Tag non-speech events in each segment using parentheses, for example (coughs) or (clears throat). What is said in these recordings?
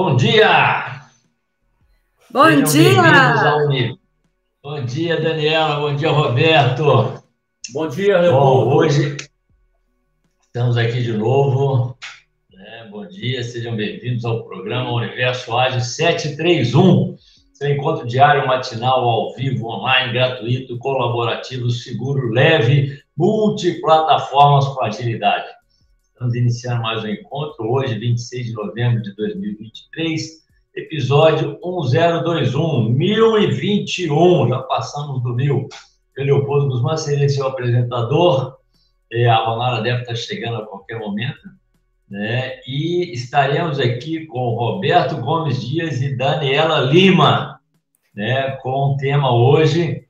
Bom dia! Bom Sejam dia! Bom dia, Daniela. Bom dia, Roberto. Bom dia, Leopoldo. Bom, hoje estamos aqui de novo. Né? Bom dia, sejam bem-vindos ao programa Universo Ágil 731. Seu encontro diário, matinal, ao vivo, online, gratuito, colaborativo, seguro, leve, multiplataformas com agilidade. Estamos iniciando mais um encontro, hoje, 26 de novembro de 2023, episódio 1021, 1021, já passamos do mil. Eu, Leopoldo Guzmán, seria seu apresentador, é, a Ronara deve estar chegando a qualquer momento, né? e estaremos aqui com Roberto Gomes Dias e Daniela Lima, né? com o tema hoje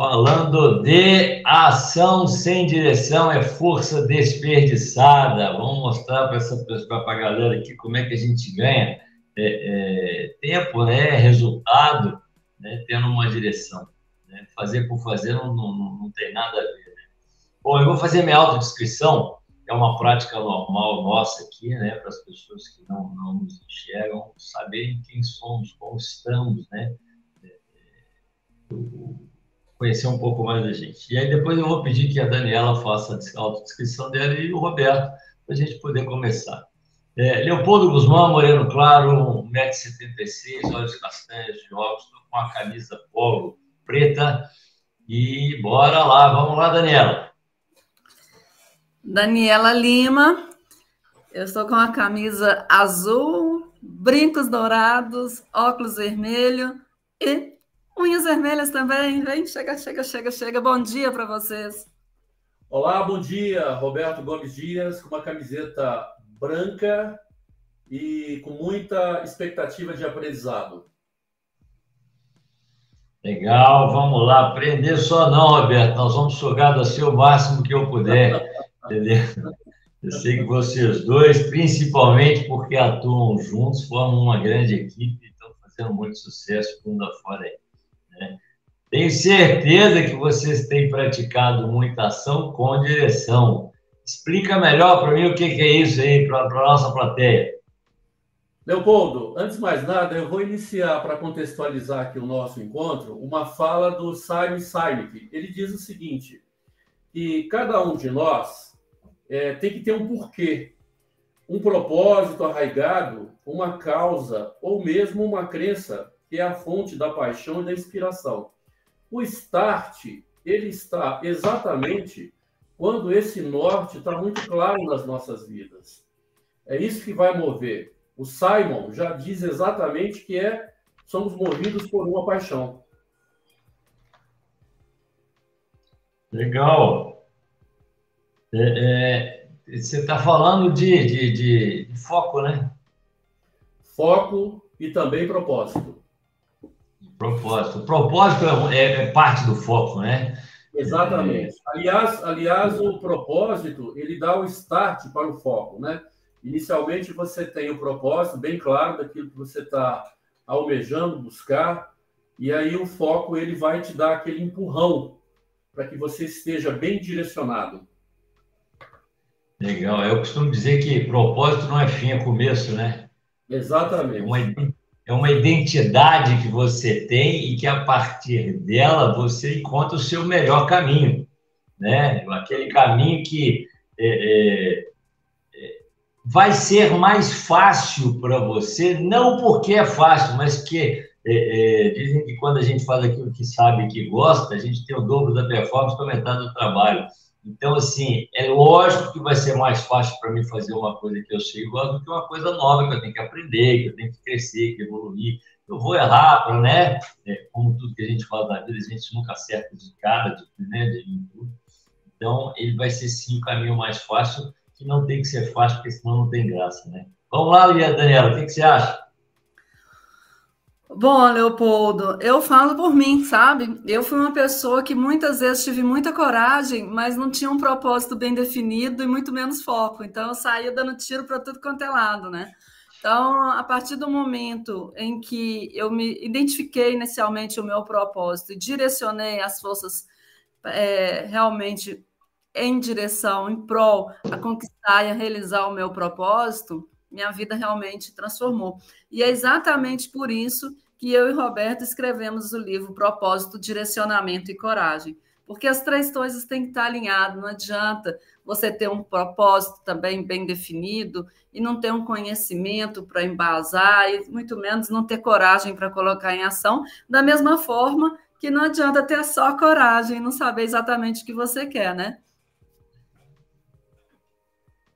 falando de ação sem direção é força desperdiçada. Vamos mostrar para a galera aqui como é que a gente ganha é, é, tempo, né, resultado, né, tendo uma direção. Né? Fazer por fazer não, não, não tem nada a ver. Né? Bom, eu vou fazer minha autodescrição, é uma prática normal nossa aqui, né, para as pessoas que não, não nos enxergam, saberem quem somos, como estamos, né? É, é, conhecer um pouco mais da gente. E aí depois eu vou pedir que a Daniela faça a autodescrição dela e o Roberto, para a gente poder começar. É, Leopoldo Guzmão, moreno claro, 1,76m, olhos castanhos de óculos, com uma camisa polo preta. E bora lá, vamos lá, Daniela. Daniela Lima, eu estou com a camisa azul, brincos dourados, óculos vermelho e Unhas vermelhas também, vem, chega, chega, chega, chega. Bom dia para vocês. Olá, bom dia. Roberto Gomes Dias, com uma camiseta branca e com muita expectativa de aprendizado. Legal, vamos lá. Aprender só não, Roberto. Nós vamos sugar do seu máximo que eu puder. (laughs) Entendeu? Eu sei que vocês dois, principalmente porque atuam juntos, formam uma grande equipe e estão fazendo muito sucesso mundo afora aí. Né? Tenho certeza que vocês têm praticado muita ação com direção. Explica melhor para mim o que, é isso aí para a nossa plateia. Leopoldo, antes de mais nada, eu vou iniciar para contextualizar aqui o nosso encontro uma fala do Simon Sinek. Ele diz o seguinte: que cada um de nós é, tem que ter um porquê, um propósito arraigado, uma causa ou mesmo uma crença que é a fonte da paixão e da inspiração. O start, ele está exatamente quando esse norte está muito claro nas nossas vidas. É isso que vai mover. O Simon já diz exatamente que é somos movidos por uma paixão. Legal. É, é, você está falando de, de, de foco, né? Foco e também propósito. Propósito. O propósito é, é, é, parte do foco, né? Exatamente. Aliás, aliás, o propósito, ele dá o start para o foco, né? Inicialmente, você tem o propósito bem claro daquilo que você está almejando buscar, e aí o foco, ele vai te dar aquele empurrão para que você esteja bem direcionado. Legal. Eu costumo dizer que propósito não é fim, é começo, né? Exatamente. É uma é uma identidade que você tem e que a partir dela você encontra o seu melhor caminho, né? Aquele caminho que é, é, é vai ser mais fácil para você, não porque é fácil, mas que é, é, dizem que quando a gente faz aquilo que sabe que gosta, a gente tem o dobro da performance com a metade do trabalho. Então, assim, é lógico que vai ser mais fácil para mim fazer uma coisa que eu sei igual do que uma coisa nova que eu tenho que aprender, que eu tenho que crescer, que evoluir. Eu vou errar, né? É, como tudo que a gente fala da vida, a gente nunca acerta de cara, de, né? De tudo. Então, ele vai ser sim o caminho mais fácil, que não tem que ser fácil, porque senão não tem graça, né? Vamos lá, Daniela, o que, que você acha? Bom, Leopoldo, eu falo por mim, sabe? Eu fui uma pessoa que muitas vezes tive muita coragem, mas não tinha um propósito bem definido e muito menos foco. Então, eu saía dando tiro para tudo quanto é lado, né? Então, a partir do momento em que eu me identifiquei inicialmente o meu propósito e direcionei as forças é, realmente em direção, em prol a conquistar e a realizar o meu propósito, minha vida realmente transformou. E é exatamente por isso que eu e Roberto escrevemos o livro Propósito, Direcionamento e Coragem. Porque as três coisas têm que estar alinhadas, não adianta você ter um propósito também bem definido e não ter um conhecimento para embasar, e muito menos não ter coragem para colocar em ação, da mesma forma que não adianta ter só coragem e não saber exatamente o que você quer, né?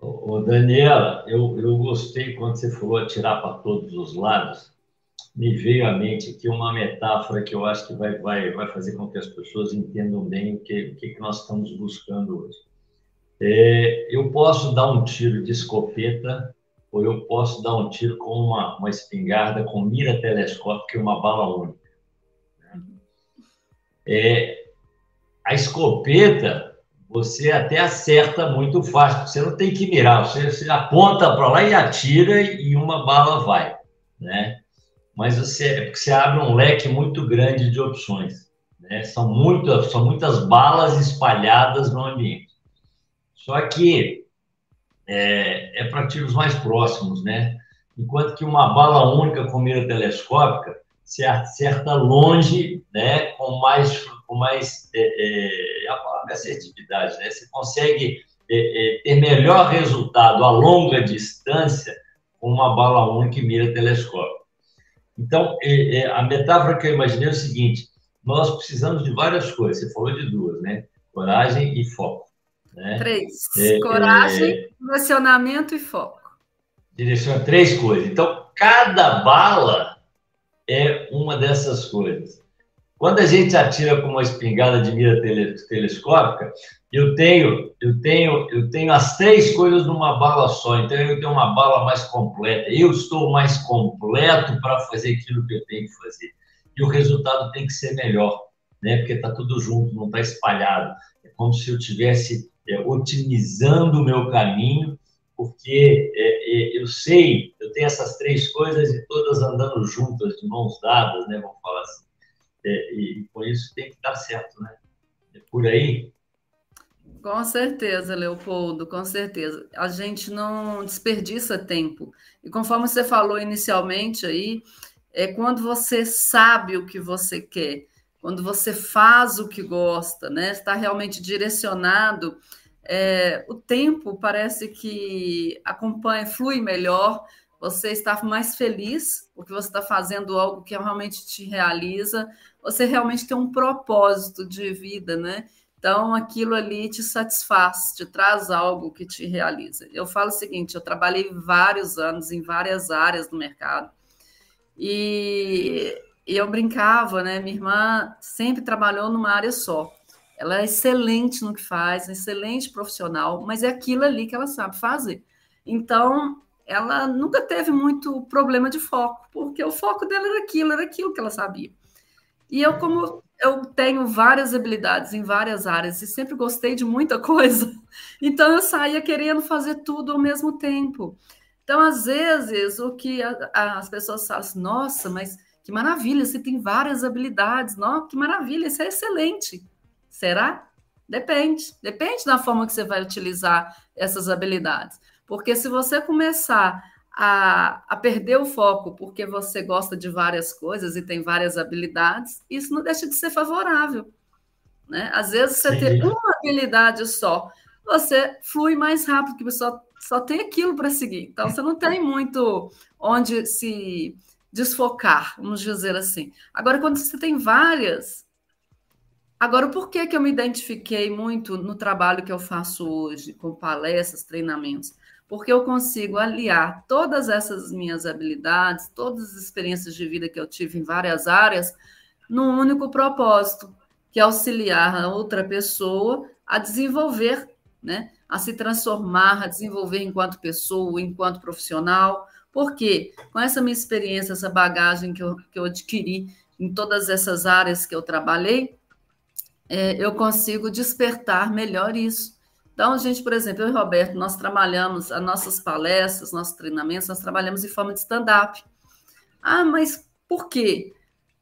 Ô, Daniela, eu, eu gostei quando você falou atirar para todos os lados. Me veio à mente aqui uma metáfora que eu acho que vai, vai, vai fazer com que as pessoas entendam bem o que, o que nós estamos buscando hoje. É, eu posso dar um tiro de escopeta ou eu posso dar um tiro com uma, uma espingarda com mira telescópica e uma bala única. É, a escopeta você até acerta muito fácil. Você não tem que mirar, você, você aponta para lá e atira e uma bala vai, né? Mas você, é você abre um leque muito grande de opções, né? São muitas, são muitas balas espalhadas no ambiente. Só que é, é para tiros mais próximos, né? Enquanto que uma bala única com mira telescópica se acerta longe, né? Com mais, com mais é, é, assertividade, né? Você consegue é, é, ter melhor resultado a longa distância com uma bala única e mira telescópica. Então, é, é, a metáfora que eu imaginei é o seguinte: nós precisamos de várias coisas. Você falou de duas, né? Coragem e foco. Né? Três. É, Coragem, direcionamento e foco. Direciona três coisas. Então, cada bala é uma dessas coisas. Quando a gente atira com uma espingarda de mira telescópica, eu tenho, eu tenho, eu tenho as três coisas numa bala só. Então eu tenho uma bala mais completa. Eu estou mais completo para fazer aquilo que eu tenho que fazer. E o resultado tem que ser melhor, né? Porque está tudo junto, não está espalhado. É como se eu tivesse é, otimizando o meu caminho, porque é, é, eu sei, eu tenho essas três coisas e todas andando juntas, de mãos dadas, né? Vamos falar assim. É, e com isso tem que dar certo, né? É por aí. Com certeza, Leopoldo, com certeza. A gente não desperdiça tempo. E conforme você falou inicialmente aí, é quando você sabe o que você quer, quando você faz o que gosta, né? Está realmente direcionado. É, o tempo parece que acompanha, flui melhor, você está mais feliz porque você está fazendo algo que realmente te realiza, você realmente tem um propósito de vida, né? Então, aquilo ali te satisfaz, te traz algo que te realiza. Eu falo o seguinte: eu trabalhei vários anos em várias áreas do mercado e, eu brincava, né? Minha irmã sempre trabalhou numa área só. Ela é excelente no que faz, excelente profissional, mas é aquilo ali que ela sabe fazer. Então, ela nunca teve muito problema de foco, porque o foco dela era aquilo, era aquilo que ela sabia. E eu, como eu tenho várias habilidades em várias áreas e sempre gostei de muita (laughs) coisa, então eu saía querendo fazer tudo ao mesmo tempo. Então, às vezes, o que a, a, as pessoas falam assim, nossa, mas que maravilha, você tem várias habilidades, não, que maravilha, isso é excelente. Será? Depende, depende da forma que você vai utilizar essas habilidades. Porque se você começar a, a, perder o foco porque você gosta de várias coisas e tem várias habilidades, isso não deixa de ser favorável. Né? Às vezes você Sim. tem uma habilidade só, você flui mais rápido, porque só, só tem aquilo para seguir. Então você não tem muito onde se desfocar, vamos dizer assim. Agora, quando você tem várias. Agora, por que, que eu me identifiquei muito no trabalho que eu faço hoje, com palestras, treinamentos? Porque eu consigo aliar todas essas minhas habilidades, todas as experiências de vida que eu tive em várias áreas, num único propósito, que é auxiliar a outra pessoa a desenvolver, né? a se transformar, a desenvolver enquanto pessoa, enquanto profissional. Porque com essa minha experiência, essa bagagem que eu, que eu adquiri em todas essas áreas que eu trabalhei, é, eu consigo despertar melhor isso. Então, gente, por exemplo, eu e Roberto, nós trabalhamos as nossas palestras, nossos treinamentos, nós trabalhamos em forma de stand-up. Ah, mas por quê?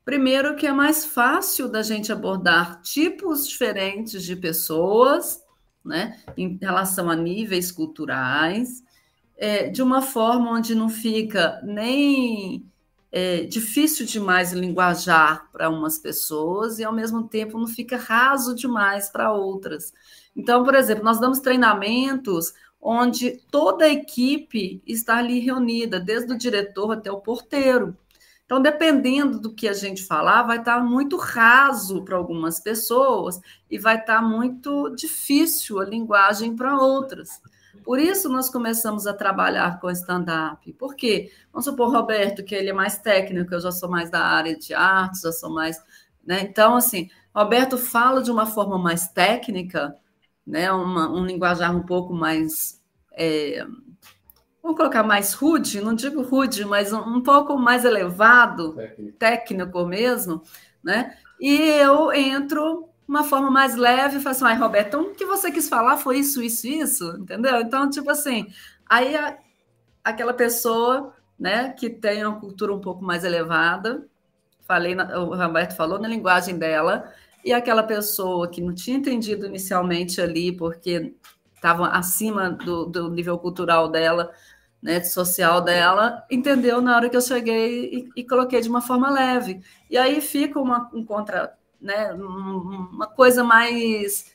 Primeiro, que é mais fácil da gente abordar tipos diferentes de pessoas, né, em relação a níveis culturais, é, de uma forma onde não fica nem é, difícil demais linguajar para umas pessoas e, ao mesmo tempo, não fica raso demais para outras. Então, por exemplo, nós damos treinamentos onde toda a equipe está ali reunida, desde o diretor até o porteiro. Então, dependendo do que a gente falar, vai estar muito raso para algumas pessoas e vai estar muito difícil a linguagem para outras. Por isso, nós começamos a trabalhar com stand-up. Por quê? Vamos supor, Roberto, que ele é mais técnico, eu já sou mais da área de artes, já sou mais. Né? Então, assim, Roberto fala de uma forma mais técnica, né? Uma, um linguajar um pouco mais. É, vamos colocar mais rude, não digo rude, mas um, um pouco mais elevado, técnico. técnico mesmo, né? E eu entro uma forma mais leve e falo assim, ai, Roberto, o que você quis falar foi isso, isso, isso, entendeu? Então, tipo assim, aí a, aquela pessoa, né, que tem uma cultura um pouco mais elevada, falei, o Roberto falou na linguagem dela, e aquela pessoa que não tinha entendido inicialmente ali, porque estava acima do, do nível cultural dela, né, social dela, entendeu na hora que eu cheguei e, e coloquei de uma forma leve. E aí fica uma, um contra, né, uma coisa mais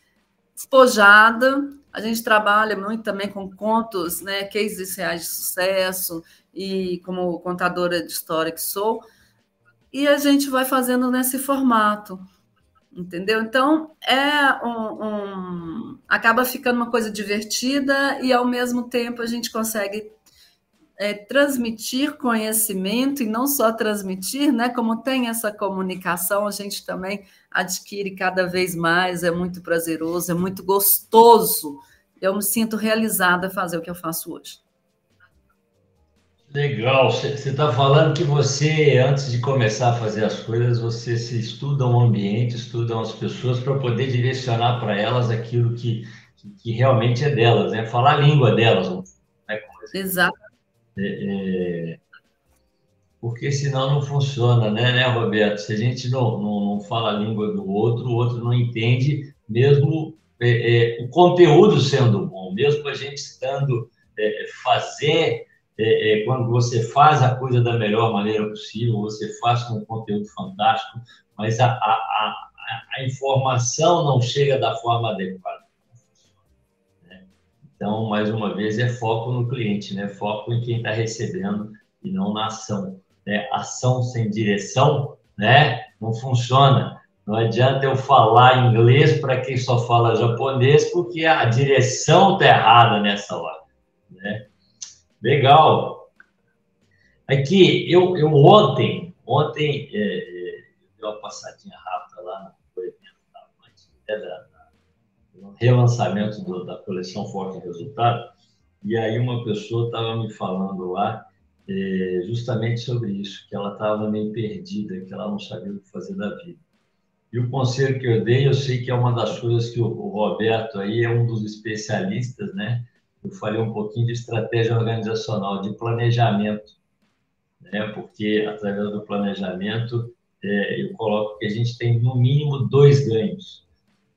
despojada. A gente trabalha muito também com contos, né, cases reais de sucesso, e como contadora de história que sou, e a gente vai fazendo nesse formato entendeu? Então é um, um, acaba ficando uma coisa divertida e ao mesmo tempo a gente consegue é, transmitir conhecimento e não só transmitir, né? Como tem essa comunicação, a gente também adquire cada vez mais, é muito prazeroso, é muito gostoso. Eu me sinto realizada fazer o que eu faço hoje. Legal. Você está falando que você, antes de começar a fazer as coisas, você se estuda um ambiente, estuda as pessoas para poder direcionar para elas aquilo que, que, que, realmente é delas, né? Falar a língua delas. Né? Exato. É, é... Porque senão não funciona, né, né, Roberto? Se a gente não, não, não fala a língua do outro, o outro não entende, mesmo é, é o conteúdo sendo bom, mesmo a gente estando é, fazer é, é, quando você faz a coisa da melhor maneira possível, você faz com um conteúdo fantástico, mas a, a, a, a informação não chega da forma adequada. Né? Então, mais uma vez, é foco no cliente, né? foco em quem está recebendo e não na ação. Né? Ação sem direção né? não funciona. Não adianta eu falar inglês para quem só fala japonês, porque a direção está errada nessa hora. Né? Legal. Aqui, eu, eu ontem, ontem, é, é, dei uma passadinha rápida lá no evento da, da, no relançamento do, da coleção Foco e Resultado, e aí uma pessoa estava me falando lá é, justamente sobre isso, que ela estava meio perdida, que ela não sabia o que fazer da vida. E o conselho que eu dei, eu sei que é uma das coisas que o, o Roberto aí é um dos especialistas, né? Eu falei um pouquinho de estratégia organizacional, de planejamento, né? porque através do planejamento é, eu coloco que a gente tem no mínimo dois ganhos.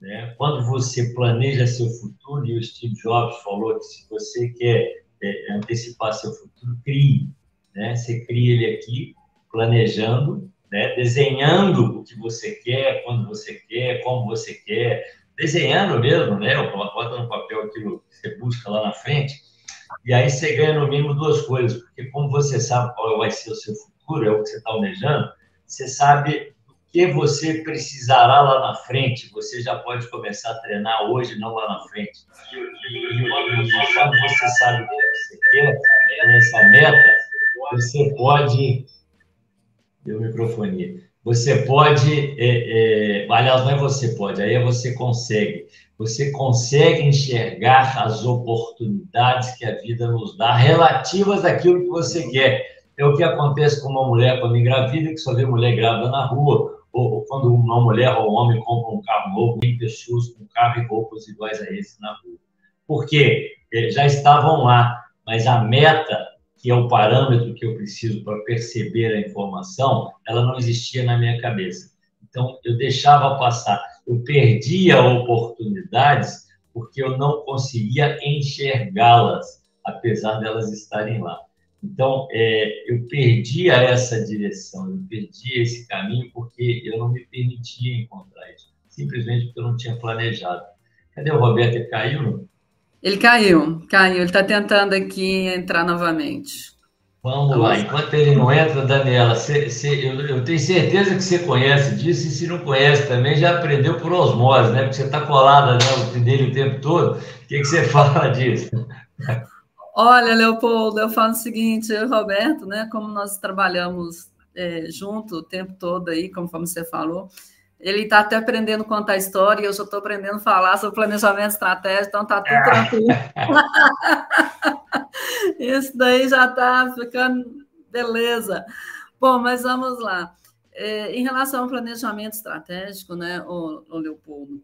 Né? Quando você planeja seu futuro, e o Steve Jobs falou que se você quer é, antecipar seu futuro, crie. Né? Você cria ele aqui, planejando, né? desenhando o que você quer, quando você quer, como você quer, desenhando mesmo, né? Bota no papel aquilo que você busca lá na frente, e aí você ganha no mínimo duas coisas, porque como você sabe qual vai ser o seu futuro, é o que você está almejando, você sabe o que você precisará lá na frente, você já pode começar a treinar hoje, não lá na frente. E, e, e quando você sabe o que você quer, essa meta, você pode. Deu microfone você pode, é, é, aliás, não é você pode, aí é você consegue. Você consegue enxergar as oportunidades que a vida nos dá relativas àquilo que você quer. É o que acontece com uma mulher quando engravida, que só vê mulher grávida na rua, ou, ou quando uma mulher ou um homem compra um carro novo, tem pessoas com carro e roupas iguais a esse na rua. Por quê? É, já estavam lá, mas a meta que é o parâmetro que eu preciso para perceber a informação, ela não existia na minha cabeça. Então, eu deixava passar, eu perdia oportunidades porque eu não conseguia enxergá-las. apesar delas estarem lá. Então, é, eu perdia essa direção, eu perdia esse caminho porque eu não me permitia encontrar isso, simplesmente porque eu não tinha planejado. Cadê o Roberto? Ele caiu? Ele caiu, caiu. Ele está tentando aqui entrar novamente. Vamos lá, enquanto ele não entra, Daniela, cê, cê, eu, eu, tenho certeza que você conhece disso, e se não conhece também, já aprendeu por osmose, né? Porque você está colada né, dele o tempo todo. O que, você (laughs) fala disso? Olha, Leopoldo, eu falo o seguinte, eu e Roberto, né? Como nós trabalhamos é, junto o tempo todo aí, conforme você falou, ele está até aprendendo a contar história e eu já estou aprendendo a falar sobre planejamento estratégico, então está tudo tranquilo. (laughs) Isso daí já está ficando beleza. Bom, mas vamos lá. É, em relação ao planejamento estratégico, né, o, o Leopoldo,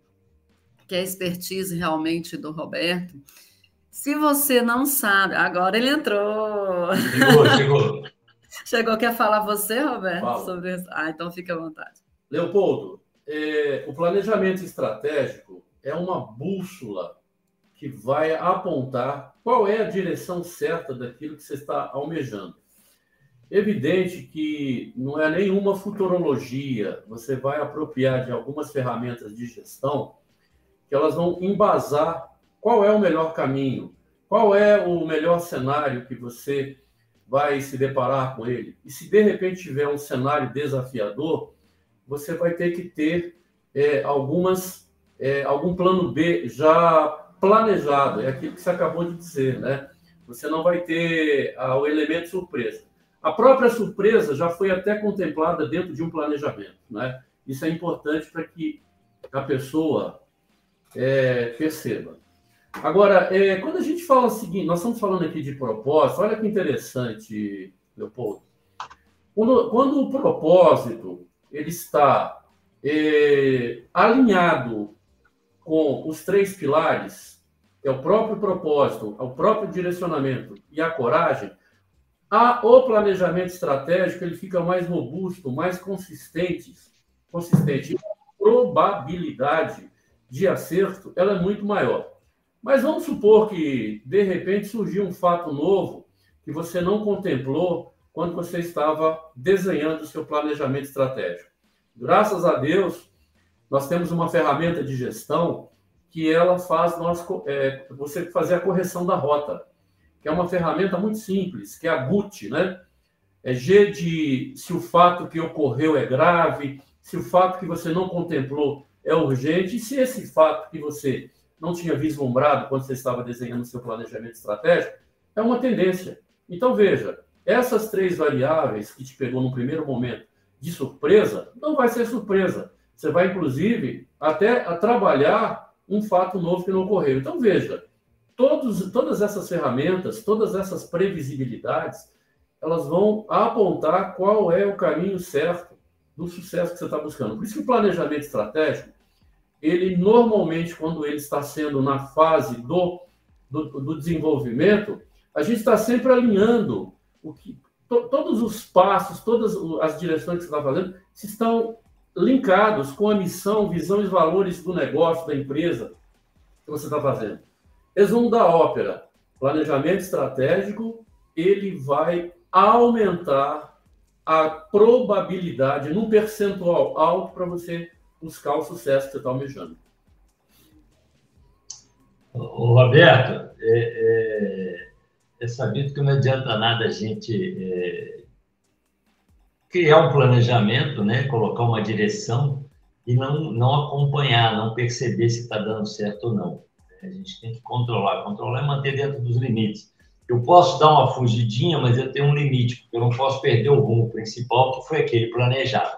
que é a expertise realmente do Roberto, se você não sabe, agora ele entrou. Chegou, chegou. (laughs) chegou, quer falar você, Roberto, Fala. sobre isso? Ah, então fica à vontade. Leopoldo, é, o planejamento estratégico é uma bússola que vai apontar qual é a direção certa daquilo que você está almejando. Evidente que não é nenhuma futurologia, você vai apropriar de algumas ferramentas de gestão que elas vão embasar qual é o melhor caminho, qual é o melhor cenário que você vai se deparar com ele. E se de repente tiver um cenário desafiador, você vai ter que ter é, algumas, é, algum plano B já planejado, é aquilo que você acabou de dizer, né? Você não vai ter ah, o elemento surpresa. A própria surpresa já foi até contemplada dentro de um planejamento, né? Isso é importante para que a pessoa é, perceba. Agora, é, quando a gente fala o seguinte, nós estamos falando aqui de propósito, olha que interessante, Leopoldo. Quando, quando o propósito ele está é, alinhado com os três pilares, é o próprio propósito, o próprio direcionamento e a coragem, a, o planejamento estratégico ele fica mais robusto, mais consistente, consistente. A probabilidade de acerto ela é muito maior. Mas vamos supor que, de repente, surgiu um fato novo que você não contemplou quando você estava desenhando o seu planejamento estratégico. Graças a Deus, nós temos uma ferramenta de gestão que ela faz nós, é, você fazer a correção da rota, que é uma ferramenta muito simples, que é a GUT, né? É G de se o fato que ocorreu é grave, se o fato que você não contemplou é urgente, e se esse fato que você não tinha vislumbrado quando você estava desenhando o seu planejamento estratégico, é uma tendência. Então, veja, essas três variáveis que te pegou no primeiro momento de surpresa, não vai ser surpresa. Você vai, inclusive, até trabalhar um fato novo que não ocorreu. Então, veja, todos, todas essas ferramentas, todas essas previsibilidades, elas vão apontar qual é o caminho certo do sucesso que você está buscando. Por isso que o planejamento estratégico, ele normalmente, quando ele está sendo na fase do, do, do desenvolvimento, a gente está sempre alinhando o que, to, todos os passos, todas as direções que você está fazendo, estão linkados com a missão, visão e valores do negócio, da empresa que você está fazendo. Resumo da ópera: planejamento estratégico, ele vai aumentar a probabilidade num percentual alto para você buscar o sucesso que você está almejando. Roberto, é, é, é, sabido que não adianta nada a gente é, criar um planejamento, né, colocar uma direção e não, não acompanhar, não perceber se está dando certo ou não. A gente tem que controlar, controlar e manter dentro dos limites. Eu posso dar uma fugidinha, mas eu tenho um limite, porque eu não posso perder o rumo principal, que foi aquele planejado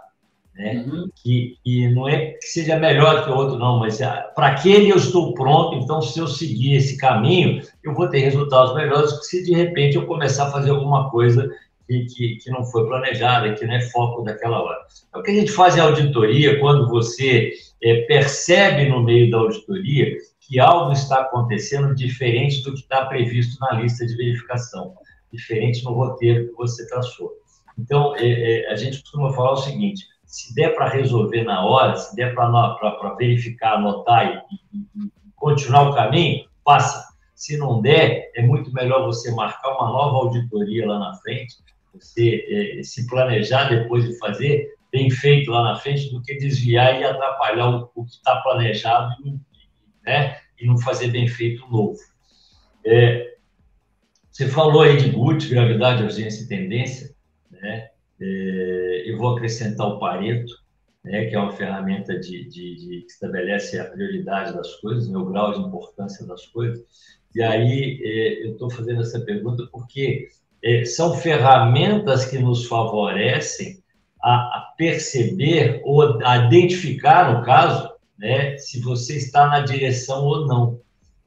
né? Uhum. Que, que não é que seja melhor que o outro, não, mas ah, para aquele eu estou pronto, então se eu seguir esse caminho, eu vou ter resultados melhores se de repente eu começar a fazer alguma coisa que, que, que não foi planejada, que não é foco daquela hora. É o que a gente faz em auditoria, quando você é, percebe no meio da auditoria que algo está acontecendo diferente do que está previsto na lista de verificação, diferente no roteiro que você traçou. Então, é, é, a gente costuma falar o seguinte: se der para resolver na hora, se der para verificar, anotar e, e, e, continuar o caminho, faça. Se não der, é muito melhor você marcar uma nova auditoria lá na frente, você é, se planejar depois de fazer, bem feito lá na frente, do que desviar e atrapalhar o, o que está planejado né, e não fazer bem feito novo. É, você falou aí de GUT, gravidade, urgência e tendência, né? É, eu vou acrescentar o Pareto, né, que é uma ferramenta de, de, de, que estabelece a prioridade das coisas, né, o grau de importância das coisas. E aí é, eu estou fazendo essa pergunta porque é, são ferramentas que nos favorecem a, a, perceber ou a identificar, no caso, né, se você está na direção ou não.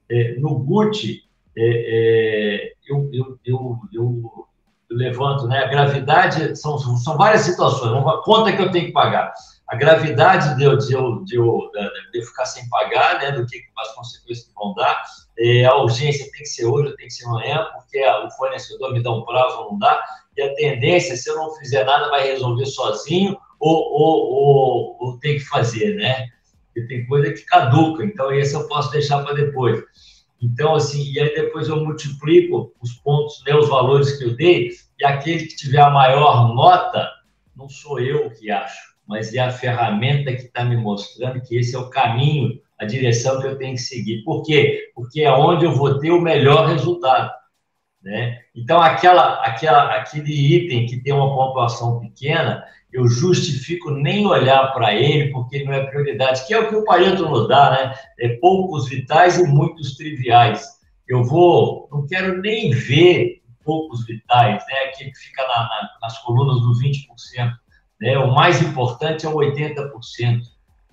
É, no GUT, é, é, eu, eu, eu, eu eu levanto, né? A gravidade são, são várias situações. Uma conta que eu tenho que pagar. A gravidade de eu, de eu, de eu, de eu ficar sem pagar, né? Do que as consequências que vão dar. É, a urgência tem que ser hoje, tem que ser amanhã, porque o fornecedor me dá um prazo não dá. E a tendência, se eu não fizer nada, vai resolver sozinho ou, ou, ou, ou tem que fazer, né? Porque tem coisa que caduca, então esse eu posso deixar para depois. Então, assim, e aí depois eu multiplico os pontos, né, os valores que eu dei, e aquele que tiver a maior nota, não sou eu que acho, mas é a ferramenta que está me mostrando que esse é o caminho, a direção que eu tenho que seguir. Por quê? Porque é onde eu vou ter o melhor resultado. Né? Então, aquela, aquela, aquele item que tem uma pontuação pequena, eu justifico nem olhar para ele, porque não é prioridade, que é o que o Pareto nos dá, né? É poucos vitais e muitos triviais. Eu vou, não quero nem ver poucos vitais, né? Aquele que fica na, na, nas colunas do 20%. Né? O mais importante é o 80%.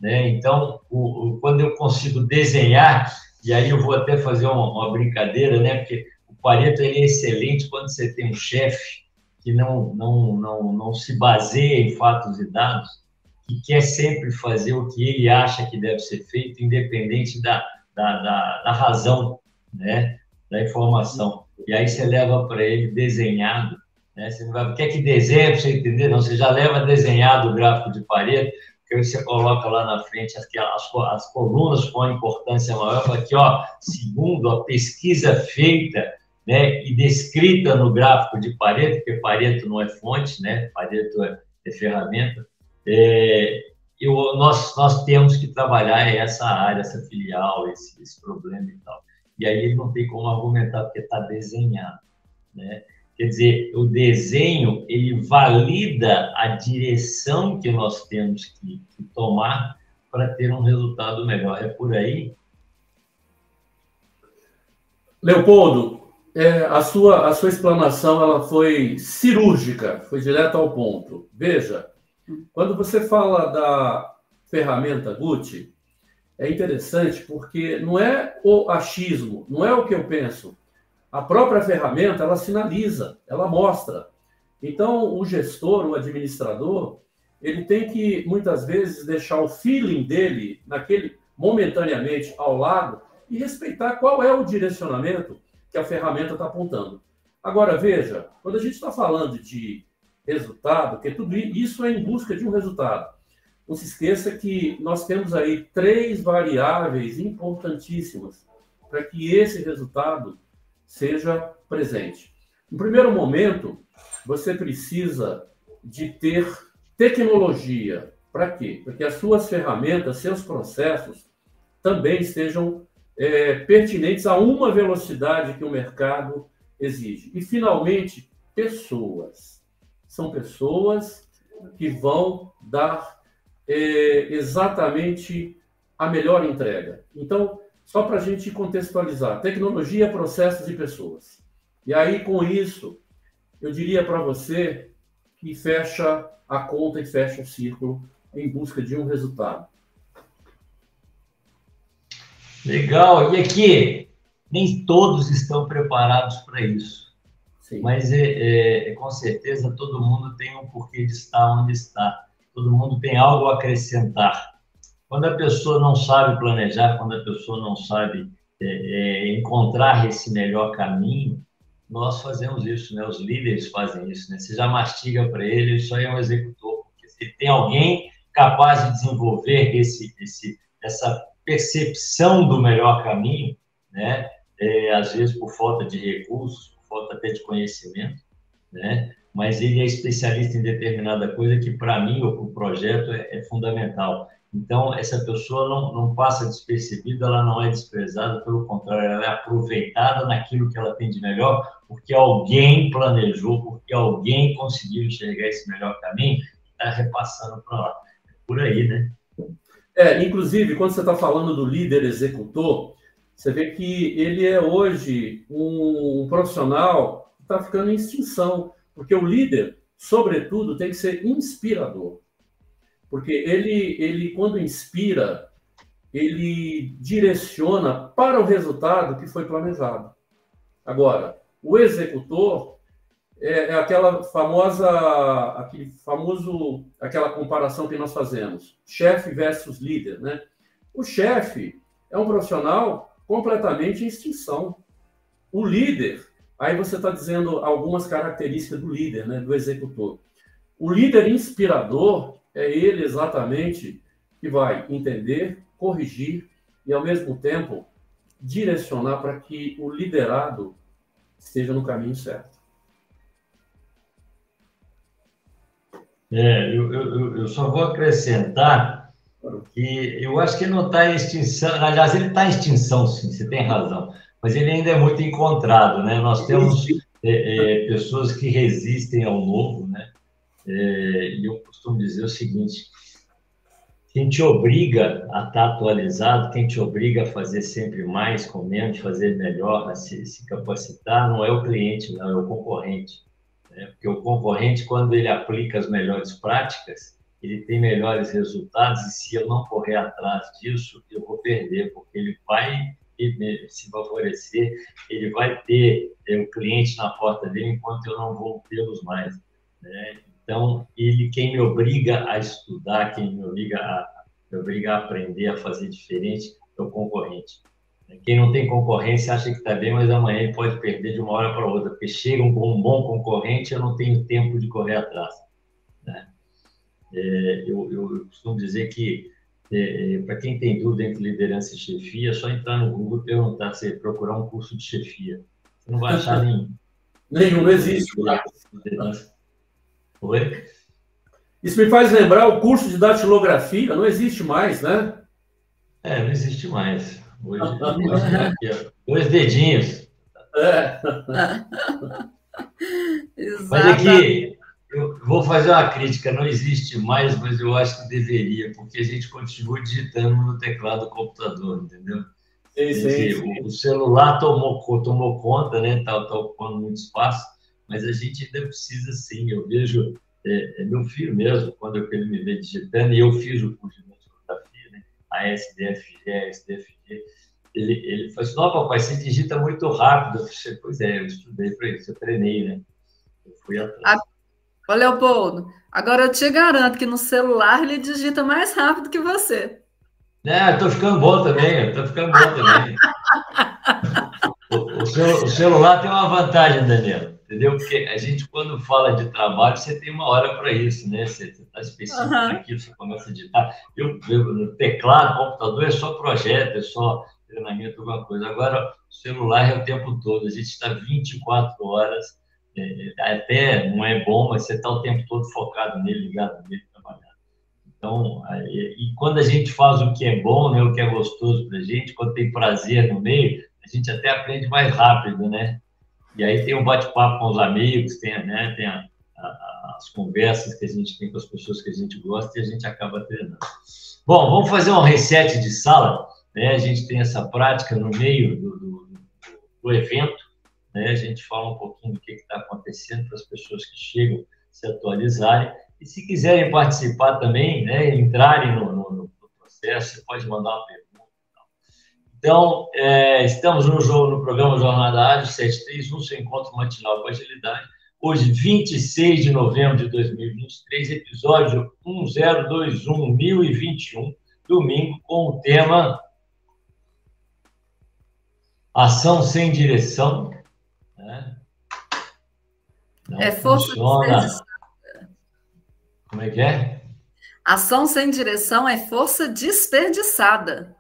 Né? Então, o, o, quando eu consigo desenhar, e aí eu vou até fazer uma, uma brincadeira, né? Porque o Pareto ele é excelente quando você tem um chefe que não, não, não, não se baseia em fatos e dados, que quer sempre fazer o que ele acha que deve ser feito, independente da, da, da, da razão, né, da informação. E aí você leva para ele desenhado, né, você não vai, quer que desenhe para você entender? Não, você já leva desenhado o gráfico de parede, que você coloca lá na frente as, as, as colunas com a importância maior, aqui, ó, segundo a pesquisa feita né, e descrita no gráfico de Pareto, porque Pareto não é fonte, né, Pareto é, é ferramenta, é, eu, nós, nós temos que trabalhar essa área, essa filial, esse, esse problema e tal. E aí ele não tem como argumentar, porque está desenhado. Né? Quer dizer, o desenho, ele valida a direção que nós temos que, que tomar para ter um resultado melhor. É por aí? Leopoldo, é, a, sua, a sua explanação ela foi cirúrgica, foi direto ao ponto. Veja, quando você fala da ferramenta Gucci, é interessante porque não é o achismo, não é o que eu penso. A própria ferramenta, ela sinaliza, ela mostra. Então, o gestor, o administrador, ele tem que, muitas vezes, deixar o feeling dele, naquele momentaneamente, ao lado, e respeitar qual é o direcionamento que a ferramenta está apontando. Agora, veja, quando a gente está falando de resultado, que tudo isso é em busca de um resultado. Não se esqueça que nós temos aí três variáveis importantíssimas para que esse resultado seja presente. No primeiro momento, você precisa de ter tecnologia. Para quê? Para que as suas ferramentas, seus processos também estejam é, pertinentes a uma velocidade que o mercado exige. E, finalmente, pessoas. São pessoas que vão dar é, exatamente a melhor entrega. Então, só para a gente contextualizar: tecnologia, processos e pessoas. E aí, com isso, eu diria para você que fecha a conta e fecha o círculo em busca de um resultado. Legal. E aqui, nem todos estão preparados para isso. Sim. Mas é, é, é, com certeza todo mundo tem um porquê de estar onde está. Todo mundo tem algo a acrescentar. Quando a pessoa não sabe planejar, quando a pessoa não sabe é, é encontrar esse melhor caminho, nós fazemos isso, né? Os líderes fazem isso, né? Você já mastiga para ele, isso aí é um executor, porque se tem alguém capaz de desenvolver esse, esse, essa percepção do melhor caminho, né? é, às vezes por falta de recursos, por falta até de conhecimento, né? Mas ele é especialista em determinada coisa que, para mim, o projeto é, é, fundamental. Então, essa pessoa não, não passa despercebida, ela não é desprezada, pelo contrário, ela é aproveitada naquilo que ela tem de melhor, porque alguém planejou, porque alguém conseguiu enxergar esse melhor caminho, está repassando para lá. É por aí, né? É, inclusive, quando você está falando do líder executor, você vê que ele é hoje um, um profissional que está ficando em extinção, porque o líder, sobretudo, tem que ser inspirador. Porque ele, ele quando inspira, ele direciona para o resultado que foi planejado. Agora, o executor é, é, aquela famosa, aquele famoso, aquela comparação que nós fazemos, chefe versus líder, né? O chefe é um profissional completamente em extinção. O líder, aí você está dizendo algumas características do líder, né, do executor. O líder inspirador é ele exatamente que vai entender, corrigir e, ao mesmo tempo, direcionar para que o liderado esteja no caminho certo. É, eu, eu, eu só vou acrescentar que eu acho que ele não está em extinção. Aliás, ele está em extinção, sim, você tem razão. Mas ele ainda é muito encontrado, né? Nós temos é, é, pessoas que resistem ao novo, né? É, e eu costumo dizer o seguinte: quem te obriga a estar tá atualizado, quem te obriga a fazer sempre mais com menos, fazer melhor, a se, se capacitar, não é o cliente, não, é o concorrente. Né? Porque o concorrente, quando ele aplica as melhores práticas, ele tem melhores resultados e se eu não correr atrás disso, eu vou perder, porque ele vai se favorecer, ele vai ter é, o cliente na porta dele enquanto eu não vou tê-los mais. Né? Então, ele quem me obriga a estudar, quem me obriga a, me obriga a aprender a fazer diferente é o concorrente. Quem não tem concorrência acha que está bem, mas amanhã ele pode perder de uma hora para outra, porque chega um bom, um bom concorrente, eu não tenho tempo de correr atrás. Né? É, eu, eu, costumo dizer que, é, é para quem tem dúvida entre liderança e chefia, é só entrar no Google e perguntar se procurar um curso de chefia. Você não vai achar (laughs) nenhum. Nenhum, não existe. Oi? Isso me faz lembrar o curso de datilografia, não existe mais, né? É, não existe mais. Hoje, (laughs) aqui, dois dedinhos. É. (laughs) Mas aqui, eu vou fazer uma crítica, não existe mais, mas eu acho que deveria, porque a gente continua digitando no teclado do computador, entendeu? Sim, sim, sim. O, celular tomou, tomou conta, né? Está tá ocupando muito espaço, mas a gente ainda precisa sim. Eu vejo é, é meu filho mesmo, quando ele me vê digitando, e eu fiz o curso de fotografia, né? A SDFG, a SDFG. Ele, ele falou assim: Não, papai, você digita muito rápido. Eu falei, pois é, eu estudei para isso, eu treinei, né? Eu fui atrás. A Ô, Leopoldo, agora eu te garanto que no celular ele digita mais rápido que você. É, eu tô ficando bom também, eu tô ficando bom também. (laughs) o, o, o, celular tem uma vantagem, Daniel, entendeu? Porque a gente, quando fala de trabalho, você tem uma hora para isso, né? Você está específico uhum. naquilo, você começa a digitar. Eu, eu, no teclado, computador, é só projeto, é só treinamento, alguma coisa. Agora, o celular é o tempo todo, a gente está 24 horas é, até não é bom, mas você está o tempo todo focado nele, ligado nele, trabalhando. Então, e quando a gente faz o que é bom, né, o que é gostoso para a gente, quando tem prazer no meio, a gente até aprende mais rápido, né? E aí tem um bate-papo com os amigos, tem, né, tem a, a, as conversas que a gente tem com as pessoas que a gente gosta e a gente acaba treinando. Bom, vamos fazer um reset de sala. Né? A gente tem essa prática no meio do, do, do evento né? A gente fala um pouquinho do que está acontecendo para as pessoas que chegam se atualizarem. E se quiserem participar também, né, entrarem no, no, no processo, você pode mandar uma pergunta. Então, é, estamos no, jogo, no programa Jornada Ágil 731, seu encontro matinal com agilidade. Hoje, 26 de novembro de 2023, episódio 1021, 1021, domingo, com o tema Ação sem direção, não é força funciona. Como é que é? Ação sem direção é força desperdiçada.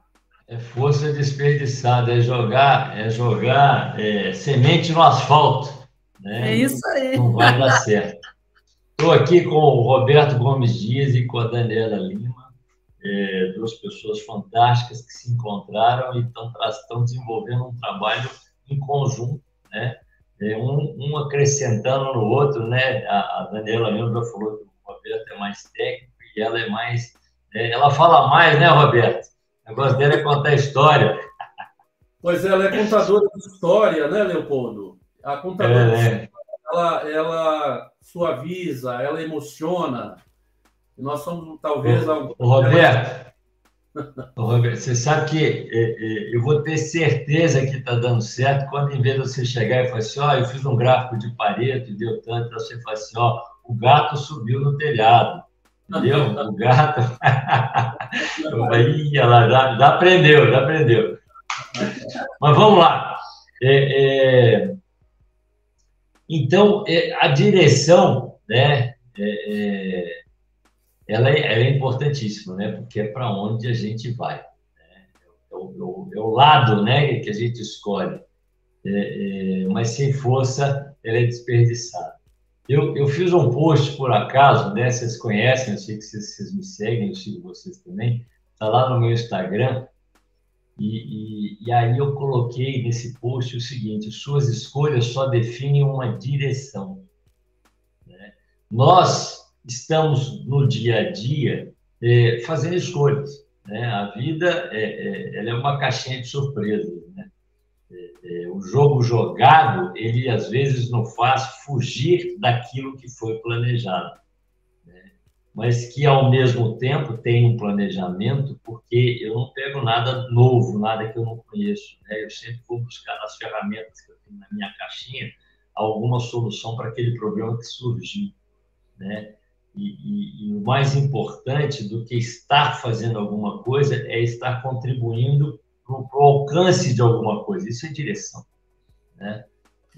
É força desperdiçada, é jogar, é jogar é, semente no asfalto. Né? É isso aí. Não vai dar certo. Estou aqui com o Roberto Gomes Dias e com a Daniela Lima, é, duas pessoas fantásticas que se encontraram e estão desenvolvendo um trabalho em conjunto, né? É, um, um, acrescentando no outro, né? A, a Daniela Lima já falou que o Roberto é mais técnico e ela é mais. É, ela fala mais, né, Roberto? O negócio dela é contar história. Pois ela é contadora de história, né, Leopoldo? A contadora é, né? ela, ela suaviza, ela emociona. E nós somos, talvez. O, o Roberto, (laughs) o Roberto, você sabe que é, é, eu vou ter certeza que está dando certo quando, em vez de você chegar e falar assim: ó, oh, eu fiz um gráfico de Pareto, deu tanto, você fala assim: ó, oh, o gato subiu no telhado. Entendeu? (laughs) O gato. Aí, ela já, já aprendeu, já aprendeu. Mas vamos lá. É, é... Então, é, a direção, né, é, é, ela, é, ela, é, importantíssima, né, porque é para onde a gente vai. Né? É, o, é, o, lado né, que a gente escolhe. mas sem força, ela é desperdiçada. Eu, eu fiz um post, por acaso, né? Vocês conhecem, eu sei que vocês, vocês me seguem, eu sigo vocês também. Está lá no meu Instagram. E, e, e, aí eu coloquei nesse post o seguinte: suas escolhas só definem uma direção. Né? Nós estamos no dia a dia é, fazendo escolhas. Né? A vida é, é, ela é uma caixinha de surpresas. Né? É, o jogo jogado, ele às vezes não faz fugir daquilo que foi planejado, né? mas que ao mesmo tempo tem um planejamento, porque eu não pego nada novo, nada que eu não conheço, né? eu sempre vou buscar nas ferramentas que eu tenho na minha caixinha alguma solução para aquele problema que surgiu, né? E, e, e, o mais importante do que estar fazendo alguma coisa é estar contribuindo para o alcance de alguma coisa. Isso é direção. Né?